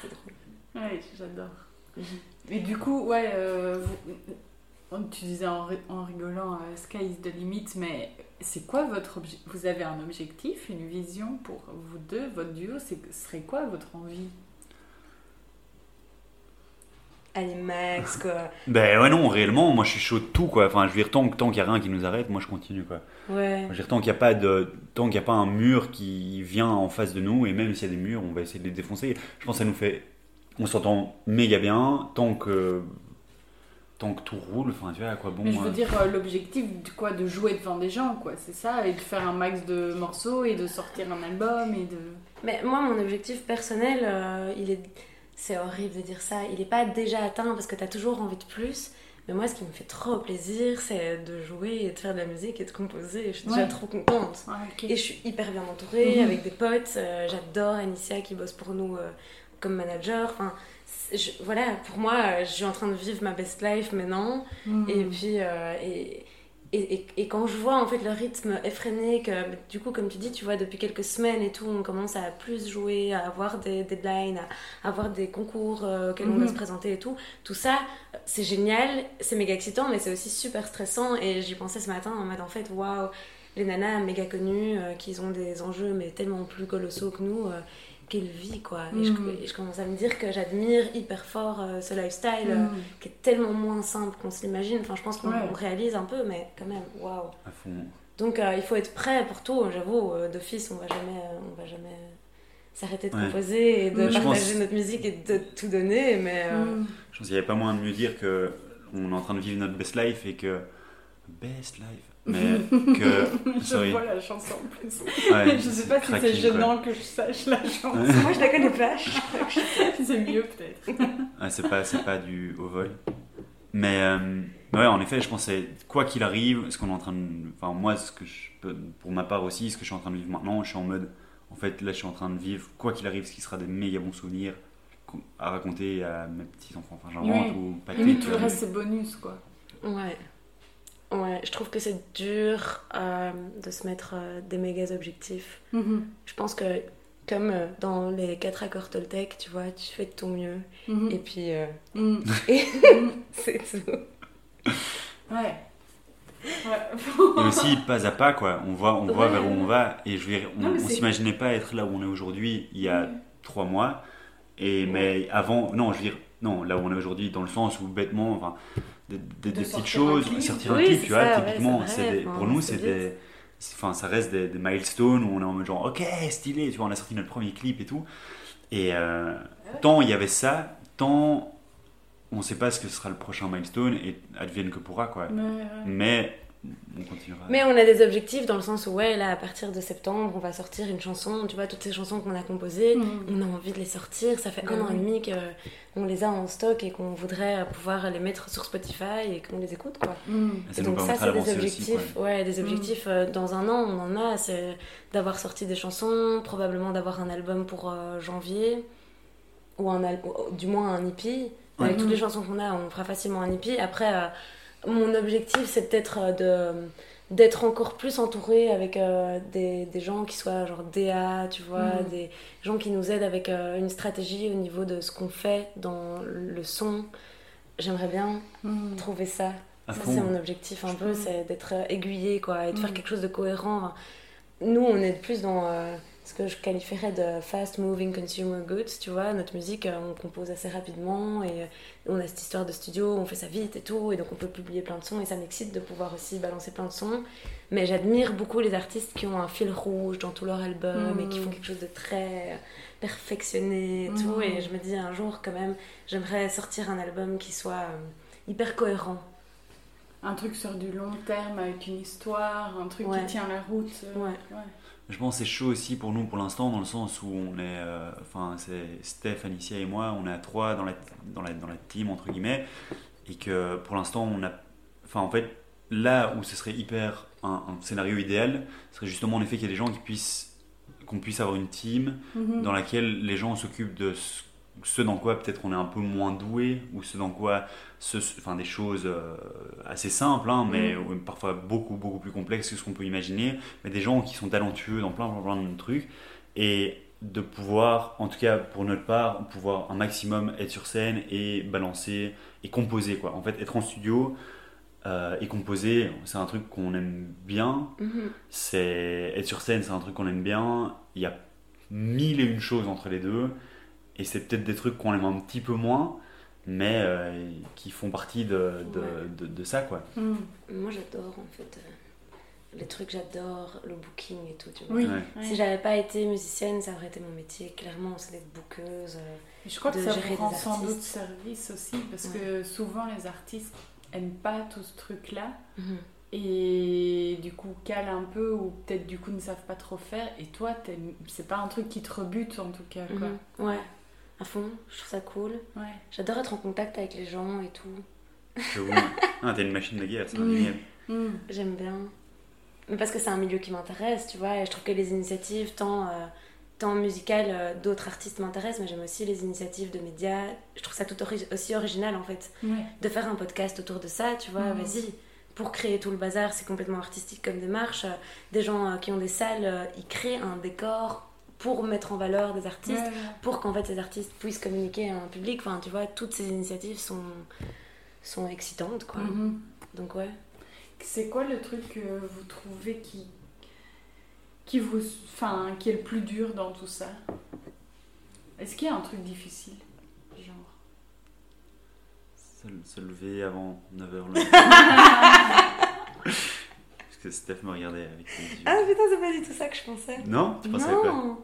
C'était drôle.
Ouais, j'adore. Et du coup, ouais, euh, vous- tu disais en, ri- en rigolant euh, Sky is the limit, mais c'est quoi votre objectif Vous avez un objectif, une vision pour vous deux, votre duo C'est ce serait quoi votre envie?
Allez, Max, quoi.
Ben ouais, non, réellement, moi je suis chaud de tout quoi. Enfin, je veux dire, tant, que- tant qu'il n'y a rien qui nous arrête, moi je continue quoi.
Ouais.
Je veux dire, tant qu'il n'y a pas de, tant qu'il y a pas un mur qui vient en face de nous, et même s'il y a des murs, on va essayer de les défoncer. Je pense que ça nous fait, on s'entend méga bien, tant que, tant que tout roule. Enfin, tu vois à quoi bon.
Mais je veux
euh,
dire, euh, l'objectif, de quoi De jouer devant des gens, quoi, c'est ça Et de faire un max de morceaux et de sortir un album et de.
Mais moi, mon objectif personnel, euh, il est. C'est horrible de dire ça. Il n'est pas déjà atteint parce que tu as toujours envie de plus. Mais moi, ce qui me fait trop plaisir, c'est de jouer et de faire de la musique et de composer. Je suis déjà trop contente. Et je suis hyper bien entourée
Mhm.
avec des potes. Euh, J'adore Anicia qui bosse pour nous euh, comme manager. Enfin, c'est- je- voilà, pour moi, euh, je suis en train de vivre ma best life maintenant.
Hmm.
Et puis, euh, et, et, et- et quand je vois en fait le rythme effréné, que du coup, comme tu dis, tu vois, depuis quelques semaines et tout, on commence à plus jouer, à avoir des deadlines, à avoir des concours euh, auxquels on doit
Mhm.
se présenter et tout. Tout ça, c'est génial, c'est méga excitant, mais c'est aussi super stressant. Et j'y pensais ce matin en mode en fait, waouh, les nanas méga connues, euh, qui ont des enjeux mais tellement plus colossaux que nous. euh, quelle vie quoi et, je,
Mhm.
et je commence à me dire que j'admire hyper fort euh, ce lifestyle euh,
Hmm.
qui est tellement moins simple qu'on se l'imagine. Enfin, je pense qu'on
Ouais.
réalise un peu, mais quand même, waouh.
à fond.
Donc, euh, il faut être prêt pour tout. J'avoue, euh, d'office, on va jamais, euh, on va jamais euh, s'arrêter de
Ouais.
composer et de partager
pense-
notre musique et de tout donner. Mais euh,
Hmm.
Je pense qu'il n'y avait pas moyen de mieux dire que on est en train de vivre notre best life et que best life, mais que
Je vois la chanson en plus.
Ouais,
je sais pas si c'est
quoi.
gênant que je sache la chanson.
moi, je la connais pas.
c'est mieux peut-être.
Ah, c'est pas, c'est pas du au vol. Mais, euh, ouais, en effet, je pense que c'est quoi qu'il arrive, ce qu'on est en train de. Enfin, moi, ce que je peux, pour ma part aussi, ce que je suis en train de vivre maintenant, je suis en mode. En fait, là, je suis en train de vivre, quoi qu'il arrive, ce qui sera des méga bons souvenirs à raconter à mes petits-enfants. Enfin, j'en
Oui.
ou pas
Limite, tout le
vois.
reste, c'est bonus, quoi.
Ouais. Ouais, je trouve que c'est dur euh, de se mettre euh, des méga objectifs.
Mhm.
Je pense que, comme euh, dans les quatre accords Toltec, tu vois, tu fais de ton mieux.
Mhm.
Et puis, et c'est tout.
Ouais. Ouais.
Et aussi, pas à pas, quoi. On voit, on voit
Ouais.
vers où on va. Et je veux dire, on, on s'imaginait pas être là où on est aujourd'hui il y a trois mois. Et, mais avant, non, je veux dire, non, là où on est aujourd'hui, dans le sens où bêtement, enfin, des petites
un
choses,
clip.
sortir un
Oui,
clip, tu vois,
ça,
typiquement,
c'est
c'est
vrai,
des-
enfin,
pour nous,
c'est
c'est des. c'est- Enfin, ça reste des, des milestones où on est en mode genre, ok, stylé, tu vois, on a sorti notre premier clip et tout. Et euh, tant il y avait ça, tant on sait pas ce que sera le prochain milestone et advienne que pourra, quoi.
Ouais, ouais.
Mais on continuera.
Mais on a des objectifs dans le sens où, ouais, là, à partir de septembre, on va sortir une chanson. Tu vois, toutes ces chansons qu'on a composées,
Mhm.
on a envie de les sortir. Ça fait
Ben
un an et demi qu'on les a en stock et qu'on voudrait pouvoir les mettre sur Spotify et qu'on les écoute, quoi.
Et nous
donc ça, c'est des objectifs.
aussi,
ouais, des objectifs euh, dans un an, on en a. C'est d'avoir sorti des chansons, probablement d'avoir un album pour euh, janvier, ou un ou du moins un EP. Avec
Mhm.
toutes les chansons qu'on a, on fera facilement un EP. Après, euh, mon objectif, c'est peut-être euh, de d'être encore plus entourée avec euh, des, des gens qui soient genre DA, tu vois,
Mhm.
des gens qui nous aident avec euh, une stratégie au niveau de ce qu'on fait dans le son. J'aimerais bien
Mhm.
trouver ça.
À
Ça, c'est mon objectif un peu, c'est d'être euh, aiguillé, quoi, et de faire
Mm.
quelque chose de cohérent. Nous, on est plus dans euh, ce que je qualifierais de fast moving consumer goods, tu vois. Notre musique, euh, on compose assez rapidement, et euh, on a cette histoire de studio, on fait ça vite et tout, et donc on peut publier plein de sons, et ça m'excite de pouvoir aussi balancer plein de sons. Mais j'admire beaucoup les artistes qui ont un fil rouge dans tout leur album, et qui
Mm.
font quelque chose de très perfectionné et tout.
Mm.
Et je me dis un jour, quand même, j'aimerais sortir un album qui soit euh, hyper cohérent.
Un truc sur du long terme avec une histoire, un truc
Ouais.
qui tient la route. euh,
Ouais.
Je pense que c'est chaud aussi pour nous pour l'instant, dans le sens où on est. euh, Enfin, c'est Steph, Alicia et moi, on est à trois dans la, dans, la, dans la team, entre guillemets, et que pour l'instant, on a. Enfin, en fait, là où ce serait hyper. Un, un scénario idéal, ce serait justement en effet qu'il y ait des gens qui puissent. qu'on puisse avoir une team
Mhm.
dans laquelle les gens s'occupent de ce, ce dans quoi peut-être on est un peu moins doué, ou ce dans quoi. Ce, enfin, des choses euh, assez simples, hein, mais euh, parfois beaucoup, beaucoup plus complexes que ce qu'on peut imaginer mais des gens qui sont talentueux dans plein, plein, plein de trucs, et de pouvoir, en tout cas pour notre part, pouvoir un maximum être sur scène et balancer et composer quoi. En fait, être en studio euh, et composer, c'est un truc qu'on aime bien.
Mhm.
C'est être sur scène, c'est un truc qu'on aime bien. Il y a mille et une choses entre les deux, et c'est peut-être des trucs qu'on aime un petit peu moins, mais euh, qui font partie de, de,
Ouais.
de- de ça quoi.
Mhm.
Moi, j'adore en fait euh, les trucs, j'adore le booking et tout, tu vois.
Oui.
Ouais.
ouais.
Si j'avais pas été musicienne, ça aurait été mon métier, clairement, c'est d'être bookeuse. euh.
Je crois que ça rend sans doute service aussi, parce que souvent les artistes aiment pas tout ce truc-là,
Mhm.
et du coup calent un peu, ou peut-être du coup ne savent pas trop faire, et toi, c'est pas un truc qui te rebute en tout cas, quoi.
Mhm. Ouais, à fond, je trouve ça cool.
Ouais.
J'adore être en contact avec les gens et tout.
J'avoue. Ah, t'es une machine de guerre, c'est
Mm.
génial.
Mhm.
J'aime bien. Mais parce que c'est un milieu qui m'intéresse, tu vois, et je trouve que les initiatives, tant, euh, tant musicales, euh, d'autres artistes m'intéressent, mais j'aime aussi les initiatives de médias. Je trouve ça tout ori- aussi original, en fait,
Ouais.
de faire un podcast autour de ça, tu vois,
Mhm.
vas-y. Pour créer tout le bazar, c'est complètement artistique comme démarche. Euh, Des gens euh, qui ont des salles, euh, ils créent un décor pour mettre en valeur des artistes,
Ouais, ouais.
pour qu'en fait ces artistes puissent communiquer à un public. Enfin, tu vois, toutes ces initiatives sont, sont excitantes, quoi.
Mhm.
Donc, ouais.
C'est quoi le truc que vous trouvez qui, qui vous, enfin, qui est le plus dur dans tout ça? Est-ce qu'il y a un truc difficile, genre?
Se, se lever avant 9h le Parce que Steph me regardait avec ses yeux.
Ah putain, c'est pas du tout ça que je pensais.
Non Tu pensais quoi?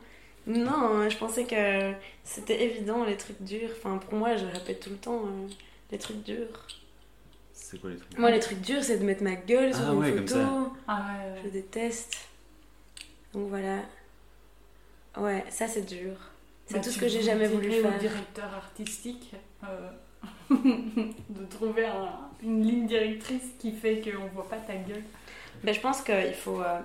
Non, non, je pensais que c'était évident les trucs durs. Enfin, pour moi, je répète tout le temps euh, les trucs durs.
C'est quoi les trucs
Moi, les trucs durs, c'est de mettre ma gueule sur
Ah
une
ouais, comme
photo.
Ah ouais,
Je déteste. Donc voilà. Ouais, ça c'est dur. C'est
Bah,
tout ce que j'ai jamais voulu faire.
au directeur artistique euh, de trouver un,
une ligne directrice qui fait qu'on voit pas ta gueule
ben, Je pense qu'il faut. euh,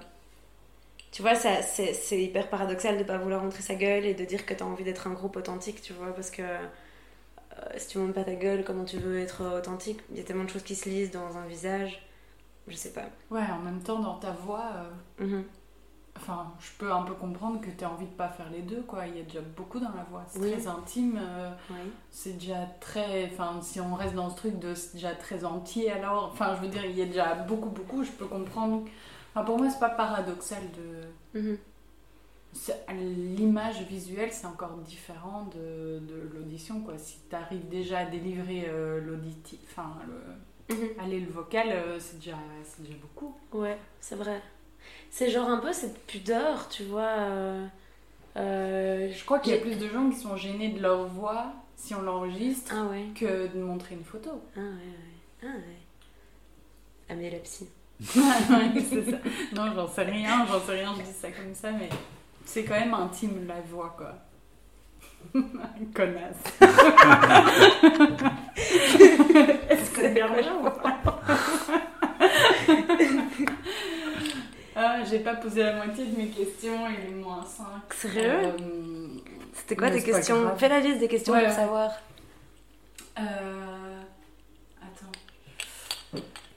Tu vois, ça, c'est, c'est hyper paradoxal de pas vouloir montrer sa gueule et de dire que tu as envie d'être un groupe authentique, tu vois, parce que euh, si tu montres pas ta gueule, comment tu veux être authentique? Il y a tellement de choses qui se lisent dans un visage. Je sais pas.
Ouais, en même temps, dans ta voix, euh,
Mhm.
enfin, je peux un peu comprendre que tu as envie de pas faire les deux, quoi. Il y a déjà beaucoup dans la voix. C'est
Oui.
très intime. euh, c'est déjà très. Enfin, si on reste dans ce truc de c'est déjà très entier, alors. Enfin, je veux dire, il y a déjà beaucoup, beaucoup. Je peux comprendre. Enfin, pour moi, c'est pas paradoxal de.
Mhm.
L'image visuelle, c'est encore différent de, de l'audition, quoi. Si tu arrives déjà à délivrer euh, l'auditif. Enfin, le.
Mhm.
Aller le vocal, euh, c'est déjà, déjà beaucoup.
Ouais, c'est vrai. C'est genre un peu cette pudeur, tu vois. euh,
Je crois qu'il y a plus de gens qui sont gênés de leur voix si on l'enregistre
Ah ouais.
que de montrer une photo.
Ah ouais, ouais. Ah ouais. Amener la psy.
Ouais, c'est ça. Non, j'en sais rien, j'en sais rien, je dis ça comme ça, mais c'est quand même intime la voix, quoi. Connasse. Est-ce que c'est bien ou pas Ah, j'ai pas posé la moitié de mes questions, il est moins 5.
Sérieux? C'était quoi tes questions? Fais la liste des questions
Ouais,
pour savoir.
Euh...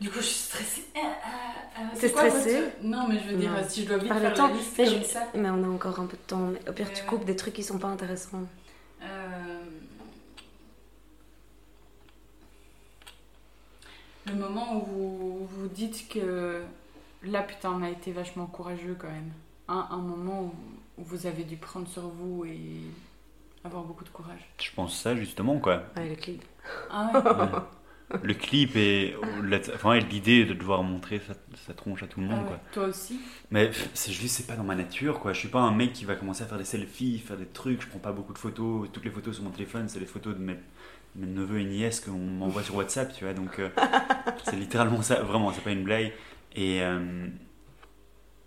Du coup, je suis stressée. Euh, euh, euh,
T'es stressée
votre- Non, mais je veux dire,
Non.
si je dois vite
Par le
faire
temps.
la liste
Mais,
comme
je-
ça.
mais on a encore un peu de temps. Au pire,
Ouais,
tu
ouais.
coupes des trucs qui sont pas intéressants.
Euh, Le moment où vous vous dites que là, putain, on a été vachement courageux quand même. Un, un moment où, où vous avez dû prendre sur vous et avoir beaucoup de courage.
Je pense ça justement quoi.
Ouais, le clip.
Ah ouais,
Le clip et enfin, l'idée de devoir montrer sa, sa tronche à tout le
Ah
monde quoi.
Toi aussi
Mais c'est juste c'est pas dans ma nature quoi. Je suis pas un mec qui va commencer à faire des selfies, faire des trucs. Je prends pas beaucoup de photos. Toutes les photos sur mon téléphone, c'est les photos de mes, mes neveux et nièces qu'on m'envoie sur WhatsApp, tu vois. Donc euh, c'est littéralement ça. Vraiment, c'est pas une blague. Et euh,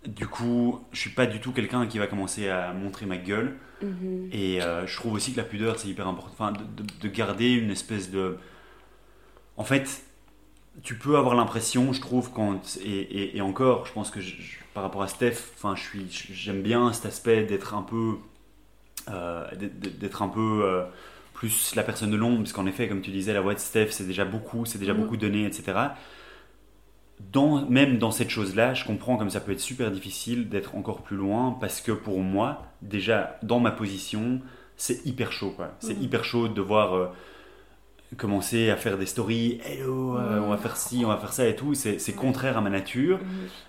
du coup, je suis pas du tout quelqu'un qui va commencer à montrer ma gueule.
Mhm.
Et euh, je trouve aussi que la pudeur, c'est hyper important. Enfin, de, de- de garder une espèce de. En fait, tu peux avoir l'impression, je trouve, quand. Et, et- et encore, je pense que je- je- par rapport à Steph, enfin, je suis, j'aime bien cet aspect d'être un peu. euh, d'être un peu. euh, plus la personne de l'ombre, parce qu'en effet, comme tu disais, la voix de Steph, c'est déjà beaucoup, c'est déjà
Mhm.
beaucoup donné, etc. Dans, même dans cette chose-là, je comprends comme ça peut être super difficile d'être encore plus loin, parce que pour moi, déjà, dans ma position, c'est hyper chaud, quoi. C'est
Mhm.
hyper chaud de devoir euh, commencer à faire des stories, hello, euh, on va faire ci, on va faire ça et tout, c'est contraire à ma nature.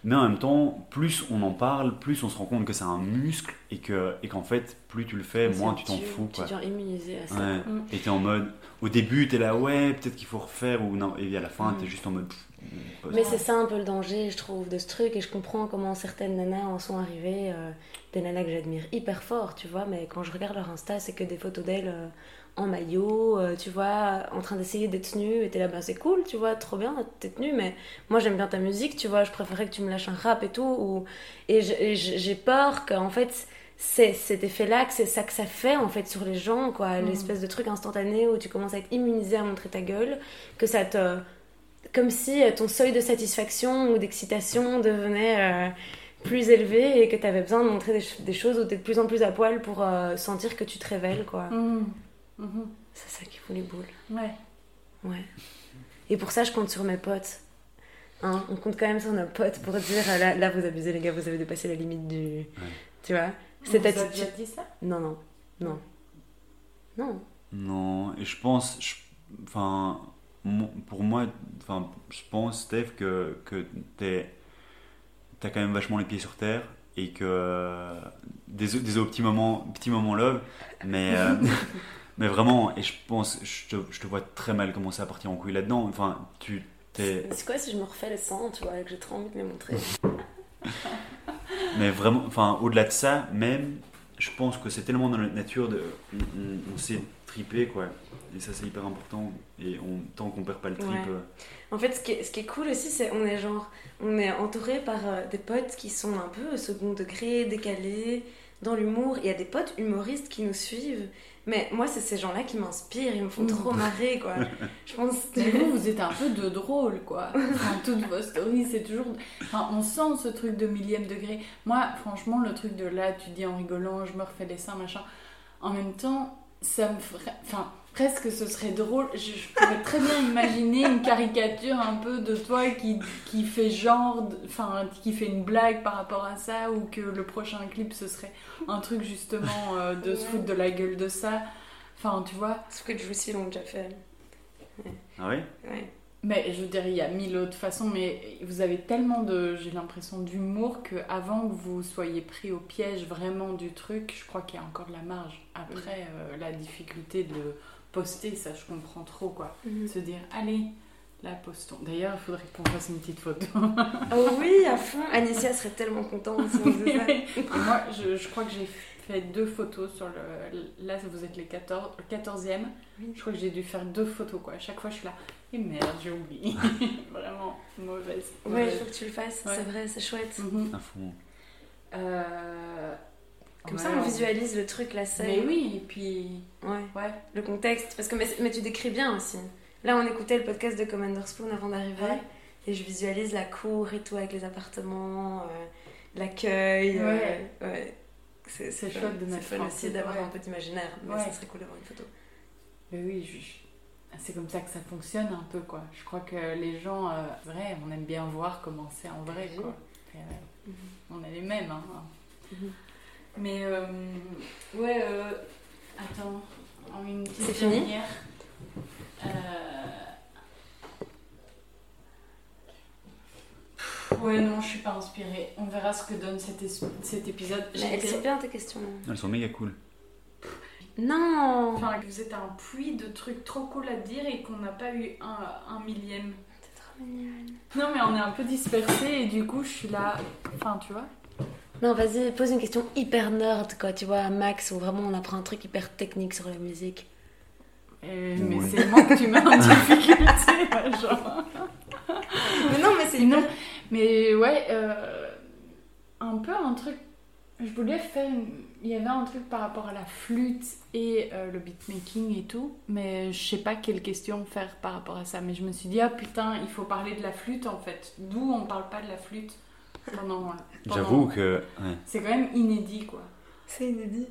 Mais en même temps, plus on en parle, plus on se rend compte que c'est un muscle et que et qu'en fait, plus tu le fais, moins tu t'en fous.
Tu deviens immunisé à ça.
Ouais.
Mm.
Et t'es en mode, au début, t'es là, ouais, peut-être qu'il faut refaire, ou non, et à la fin,
Mm.
t'es juste en mode.
Mais c'est ça un peu le danger, je trouve, de ce truc. Et je comprends comment certaines nanas en sont arrivées. euh, des nanas que j'admire hyper fort, tu vois. Mais quand je regarde leur Insta, c'est que des photos d'elles euh, en maillot, euh, tu vois, en train d'essayer d'être nue. Et t'es là, ben c'est cool, tu vois, trop bien, t'es nue. Mais moi, j'aime bien ta musique, tu vois. Je préférais que tu me lâches un rap et tout. Ou... Et j'ai peur qu'en fait. C'est cet effet-là, que c'est ça que ça fait en fait sur les gens, quoi. L'espèce de truc instantané où tu commences à être immunisé à montrer ta gueule, que ça te, comme si euh, ton seuil de satisfaction ou d'excitation devenait euh, plus élevé et que tu avais besoin de montrer des, ch- des choses où tu es de plus en plus à poil pour euh, sentir que tu te révèles, quoi.
Mhm. Mhm.
C'est ça qui fout les boules.
Ouais.
Ouais. Et pour ça, je compte sur mes potes. Hein, on compte quand même sur nos potes pour dire euh, là, là, vous abusez, les gars, vous avez dépassé la limite du. Tu vois Cette attitude.
déjà dit ça?
Non, non. Non. Non.
Non, et je pense, je- enfin, pour moi, enfin, je pense, Steph, que, que t'es, t'as quand même vachement les pieds sur terre et que des, des petits moments, petits moments love, mais, euh, mais vraiment, et je pense, je te, je te vois très mal commencer à partir en couille là-dedans. Enfin, tu t'es,
C'est quoi si je me refais le sang, tu vois, et que j'ai trop envie de les montrer?
Mais vraiment, enfin, au-delà de ça, même, je pense que c'est tellement dans notre nature de, on, on, on sait triper quoi, et ça c'est hyper important. Et on, tant qu'on perd pas le trip.
Ouais.
euh,
En fait, ce qui est, ce qui est cool aussi, c'est on est genre, on est entouré par euh, des potes qui sont un peu au second degré, décalés, dans l'humour. Il y a des potes humoristes qui nous suivent. Mais moi, c'est ces gens-là qui m'inspirent. Ils me font trop marrer, quoi. Je pense.
Mais vous, vous êtes un peu de drôle, quoi. Enfin, toutes vos stories, c'est toujours. Enfin, on sent ce truc de millième degré. Moi, franchement, le truc de là, tu dis en rigolant, je me refais des seins, machin. En même temps, ça me. Enfin, presque ce serait drôle. Je, je pourrais très bien imaginer une caricature un peu de toi qui, qui fait genre. Enfin, qui fait une blague par rapport à ça, ou que le prochain clip, ce serait un truc justement euh, de se foutre de la gueule de ça. Enfin, tu vois.
Sauf que Juicy l'ont déjà fait.
Ah oui?
Ouais.
Mais je veux dire, il y a mille autres façons, mais vous avez tellement de, j'ai l'impression, d'humour que avant que vous soyez pris au piège vraiment du truc, je crois qu'il y a encore de la marge. Après, euh, la difficulté de poster, ça je comprends trop quoi.
Mhm.
Se dire, allez, là postons. D'ailleurs, il faudrait qu'on fasse une petite photo.
Oh oui, à fond. Anicia serait tellement contente si on faisait ça.
Et moi, je, je crois que j'ai fait deux photos sur le. Là, vous êtes les 14, 14e. Je crois que j'ai dû faire deux photos quoi. À chaque fois, je suis là. Et merde, j'ai oublié. Vraiment mauvaise.
Ouais, il faut que tu le fasses.
Ouais.
C'est vrai, c'est chouette.
Mhm.
À fond.
Euh,
Comme
ouais,
ça, on visualise le truc, la scène.
Mais oui, et puis.
Ouais.
Ouais.
Le contexte. Parce que, mais, mais tu décris bien aussi. Là, on écoutait le podcast de Commander Spoon avant d'arriver.
Ouais.
Et je visualise la cour et tout avec les appartements, euh, l'accueil.
Ouais.
euh, ouais. C'est
C'est chouette de
C'est
mettre un
aussi d'avoir un peu d'imaginaire. Mais ça serait cool d'avoir une photo.
Mais oui, je- c'est comme ça que ça fonctionne un peu, quoi. Je crois que les gens, euh, vrai, on aime bien voir comment c'est en vrai, quoi. Et, euh, On est les mêmes, hein.
Mhm.
Mais, euh, ouais, euh, attends, en une petite
C'est fini
dernière. Euh, Ouais, non, je suis pas inspirée. On verra ce que donne cet, épisode.
Mais elles sont bien tes questions.
Elles sont méga cool.
Non
Enfin, que vous êtes un puits de trucs trop cool à dire et qu'on n'a pas eu un, un millième.
T'es trop mignonne.
Non, mais on est un peu dispersés et du coup, je suis là. Enfin, tu vois.
Non, vas-y, pose une question hyper nerd, quoi, tu vois, à Max, où vraiment on apprend un truc hyper technique sur la musique.
Euh, Mais
Ouais.
c'est moi que tu mets en difficulté, genre.
Mais non, mais c'est
Non, mais ouais, euh, un peu un truc. Je voulais faire. une- Il y avait un truc par rapport à la flûte et euh, le beatmaking et tout, mais je sais pas quelle question faire par rapport à ça. Mais je me suis dit, ah putain, il faut parler de la flûte en fait. D'où on parle pas de la flûte? Pendant. pendant-
J'avoue que. ouais.
C'est quand même inédit quoi.
C'est inédit.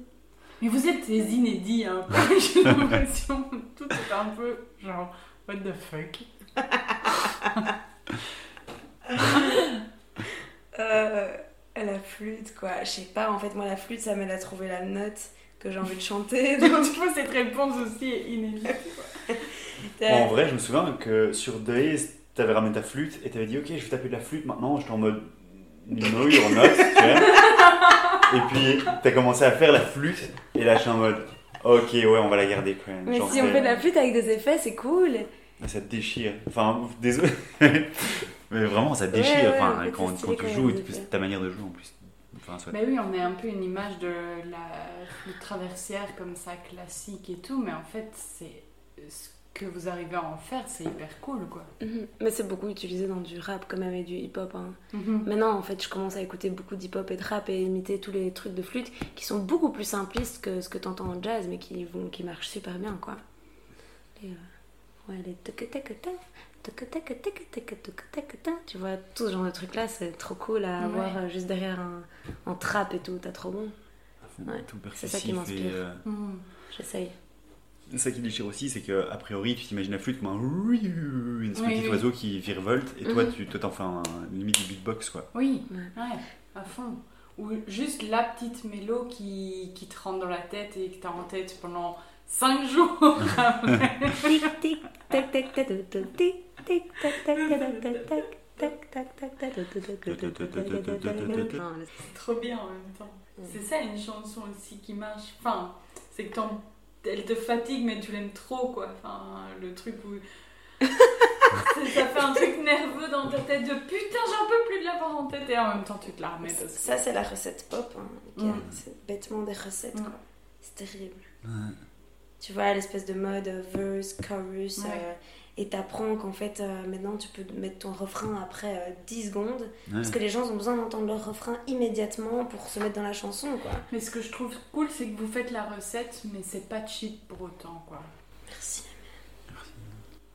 Mais vous êtes des inédits, hein. J'ai l'impression. Tout est un peu genre, what the fuck.
Euh, la flûte, quoi. Je sais pas, en fait, moi, la flûte, ça m'aide à trouver la note que j'ai envie de chanter. Donc,
Tu vois, cette réponse aussi est inédite.
En vrai, je me souviens que sur Days, t'avais ramené ta flûte et t'avais dit Ok, je vais taper de la flûte maintenant. J'étais en mode No, you're not, tu vois. Et puis t'as commencé à faire la flûte et là je suis en mode Ok, ouais, on va la garder quand même.
Mais
Genre,
si on fait de la flûte avec des effets, c'est cool.
Ça te déchire. Enfin, désolé. Mais vraiment, ça te déchire.
Ouais, ouais,
enfin, quand, quand
stylé
tu
quand
joues, ta manière de jouer en plus. Enfin, soit.
Bah oui, on est un peu une image de la flûte traversière comme ça, classique et tout, mais en fait, c'est ce que vous arrivez à en faire, c'est hyper cool, quoi.
Mhm. Mais c'est beaucoup utilisé dans du rap, quand même, et du hip-hop. Hein. Maintenant, en fait, je commence à écouter beaucoup d'hip-hop et de rap et imiter tous les trucs de flûte qui sont beaucoup plus simplistes que ce que t'entends en jazz, mais qui, vont, qui marchent super bien, quoi. Les, euh, ouais, les tu vois, tout ce genre de trucs-là, c'est trop cool à
Ouais.
avoir juste derrière un, en trap et tout, t'as trop bon. Ouais, c'est ça qui m'inspire.
euh.
J'essaye
ça qui déchire aussi, c'est que a priori, tu t'imagines la flûte comme un une espèce
oui, oui.
oiseau qui virevolte, et toi,
mm
-hmm. tu t'en fais un, limite du beatbox, quoi.
Oui,
ouais,
à fond. Ou juste la petite mélo qui, qui te rentre dans la tête et que t'as en tête pendant 5 jours. C'est trop bien en même temps. C'est ça une chanson aussi qui marche. Enfin, c'est que t'en elle te fatigue mais tu l'aimes trop quoi. Enfin, le truc où. ça fait un truc nerveux dans ta tête de putain j'en peux plus de l'avoir en tête et en même temps tu te la remets parce que-
Ça, c'est la recette pop. hein. C'est bêtement des recettes, quoi. C'est terrible. Tu vois, l'espèce de mode euh, verse, chorus.
Ouais.
euh, et t'apprends qu'en fait euh, maintenant tu peux mettre ton refrain après euh, 10 secondes
Ouais.
parce que les gens ont besoin d'entendre leur refrain immédiatement pour se mettre dans la chanson quoi.
Mais ce que je trouve cool, c'est que vous faites la recette, mais c'est pas cheap pour autant, quoi.
Merci.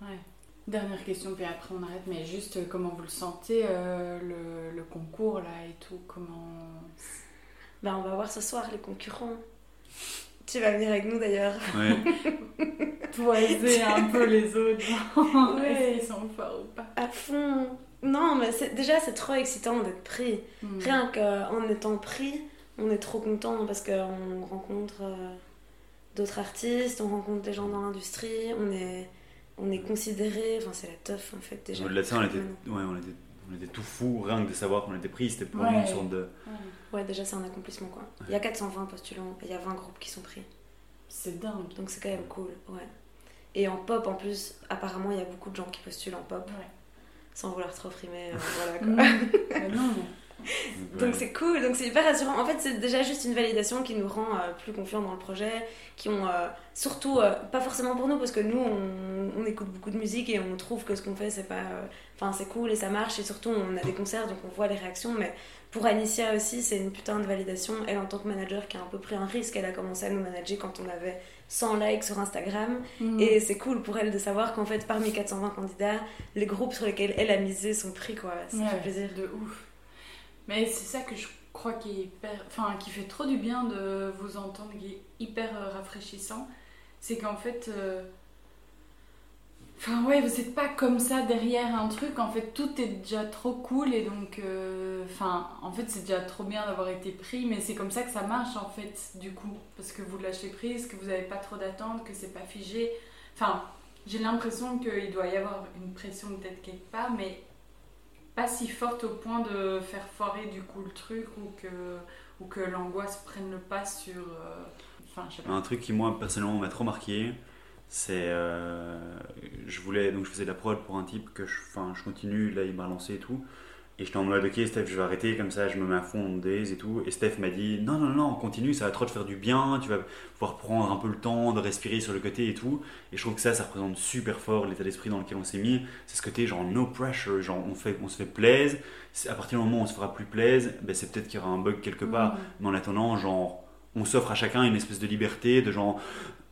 Ouais. Dernière question, puis après on arrête, mais juste euh, comment vous le sentez, euh, le, le concours là et tout, comment...
Bah, on va voir ce soir les concurrents. Tu vas venir avec nous d'ailleurs.
Ouais.
Toiser un peu les autres,
Ouais.
est-ce qu'ils sont forts ou pas?
À fond. Non, mais c'est- déjà c'est trop excitant d'être pris.
Hmm.
Rien qu'en étant pris, on est trop content parce qu'on rencontre euh, d'autres artistes, on rencontre des gens dans l'industrie, on est, on est considéré, enfin c'est la teuf en fait déjà.
Au-delà de ça, on était, ouais, on était, on était tout fou, rien que de savoir qu'on était pris, c'était pour
Ouais.
une sorte de.
Ouais, déjà c'est un accomplissement quoi. Il y a 420 postulants, et il y a 20 groupes qui sont pris.
C'est dingue.
Donc c'est quand même cool, ouais. Et en pop en plus, apparemment il y a beaucoup de gens qui postulent en pop,
Ouais.
sans vouloir trop frimer, euh, voilà quoi.
Non, mais
Donc c'est cool, donc c'est hyper rassurant. En fait, c'est déjà juste une validation qui nous rend euh, plus confiants dans le projet, qui ont euh, surtout, euh, pas forcément pour nous, parce que nous, on, on écoute beaucoup de musique et on trouve que ce qu'on fait, c'est pas, euh, enfin c'est cool et ça marche et surtout on a des concerts donc on voit les réactions. Mais pour Anicia aussi, c'est une putain de validation. Elle en tant que manager qui a un peu pris un risque, elle a commencé à nous manager quand on avait 100 likes sur Instagram
Mm.
et c'est cool pour elle de savoir qu'en fait parmi 420 candidats, les groupes sur lesquels elle a misé sont pris quoi. Ça
Ouais,
fait plaisir.
de ouf. Mais c'est ça que je crois qui est hyper, enfin qui fait trop du bien de vous entendre, qui est hyper euh, rafraîchissant, c'est qu'en fait, euh, enfin ouais, vous n'êtes pas comme ça derrière un truc. En fait, tout est déjà trop cool et donc, euh, en fait, c'est déjà trop bien d'avoir été pris, mais c'est comme ça que ça marche en fait, du coup, parce que vous lâchez prise, que vous n'avez pas trop d'attentes, que c'est pas figé. Enfin, j'ai l'impression qu'il doit y avoir une pression peut-être quelque part, mais pas si forte au point de faire foirer du coup le truc ou que, ou que l'angoisse prenne le pas sur. euh.
Un truc qui, moi, personnellement, m'a trop marqué, c'est. euh, je voulais. Donc, je faisais de la prod pour un type que je, enfin, je continue, là, il m'a lancé et tout. Et j'étais en mode, ok, Steph, je vais arrêter, comme ça, je me mets à fond en days et tout. Et Steph m'a dit, non, non, non, continue, ça va trop te faire du bien, tu vas pouvoir prendre un peu le temps de respirer sur le côté et tout. Et je trouve que ça, ça représente super fort l'état d'esprit dans lequel on s'est mis. C'est ce côté, genre, no pressure, genre, on, fait, on se fait plaise. À partir du moment où on se fera plus plaise, ben, c'est peut-être qu'il y aura un bug quelque part.
Mm.
Mais en attendant, genre, on s'offre à chacun une espèce de liberté, de genre,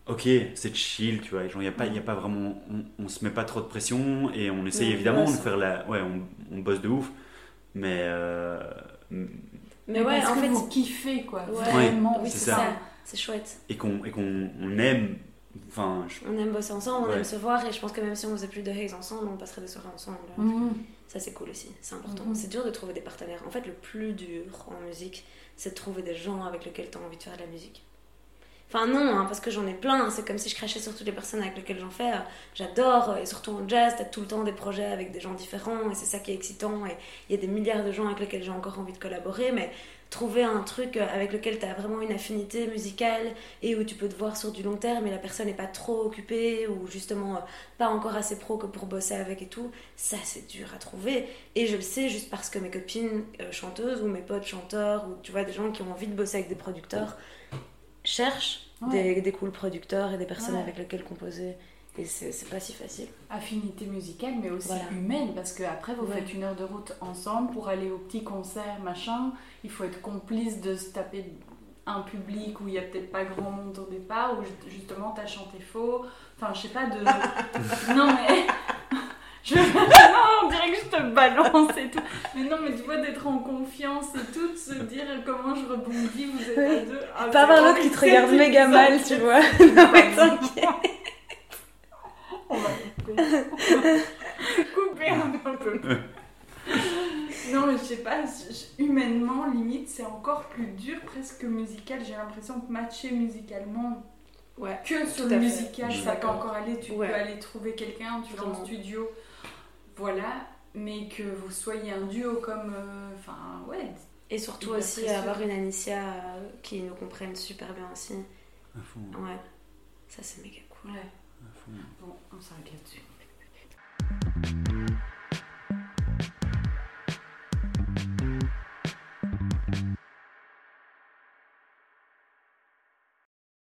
ok, c'est chill, tu vois. Genre, il n'y a, pas- y a pas vraiment. On, on se met pas trop de pression et on essaye
Mais on
évidemment de faire la. Ouais, on, on bosse de ouf. Mais. euh,
Mais ouais,
parce
en
que
fait,
vous kiffez quoi.
Ouais.
Vraiment.
oui,
c'est ça.
ça. C'est chouette.
et qu'on et qu'on on aime. Enfin, je-
On aime bosser ensemble, on
Ouais.
aime se voir et je pense que même si on faisait plus de haze ensemble, on passerait des soirées ensemble.
Mhm.
Ça c'est cool aussi, c'est important.
Mhm.
C'est dur de trouver des partenaires. En fait, le plus dur en musique, c'est de trouver des gens avec lesquels tu as envie de faire de la musique. Enfin non, hein, parce que j'en ai plein, c'est comme si je crachais sur toutes les personnes avec lesquelles j'en fais. J'adore, et surtout en jazz, t'as tout le temps des projets avec des gens différents, et c'est ça qui est excitant, et il y a des milliards de gens avec lesquels j'ai encore envie de collaborer, mais trouver un truc avec lequel tu as vraiment une affinité musicale et où tu peux te voir sur du long terme et la personne n'est pas trop occupée ou justement euh, pas encore assez pro que pour bosser avec et tout, ça c'est dur à trouver. Et je le sais juste parce que mes copines euh, chanteuses ou mes potes chanteurs ou tu vois des gens qui ont envie de bosser avec des producteurs cherchent
Ouais.
des, des cool producteurs et des personnes
Ouais.
avec lesquelles composer. Et c'est pas si facile.
Affinité musicale, mais aussi
Voilà.
humaine, parce que après vous
Ouais.
faites une heure de route ensemble pour aller au petit concert, machin. Il faut être complice de se taper un public où il y a peut-être pas grand monde au départ, où ju- justement t'as chanté faux. Enfin, je sais pas de. non mais. Je... on dirait que je te balance et tout. Mais non, mais tu vois, d'être en confiance et tout, de se dire comment je rebondis, vous êtes à deux. Ah,
pas avoir l'autre qui te regarde méga mal, tu vois. non mais t'inquiète.
On va couper. couper un peu. Non, mais je sais pas, humainement, limite, c'est encore plus dur presque que musical. J'ai l'impression que matcher musicalement
Ouais.
que sur le musical, ça peut encore aller. Tu
Ouais.
peux aller trouver quelqu'un, tu vas en studio. Voilà. Mais que vous soyez un duo comme. euh, Enfin, ouais.
Et surtout aussi
précieux.
avoir une Anicia euh, qui nous comprenne super bien aussi.
à fond,
Ouais, ça c'est méga cool.
Ouais.
à fond.
Bon, on s'arrête là-dessus.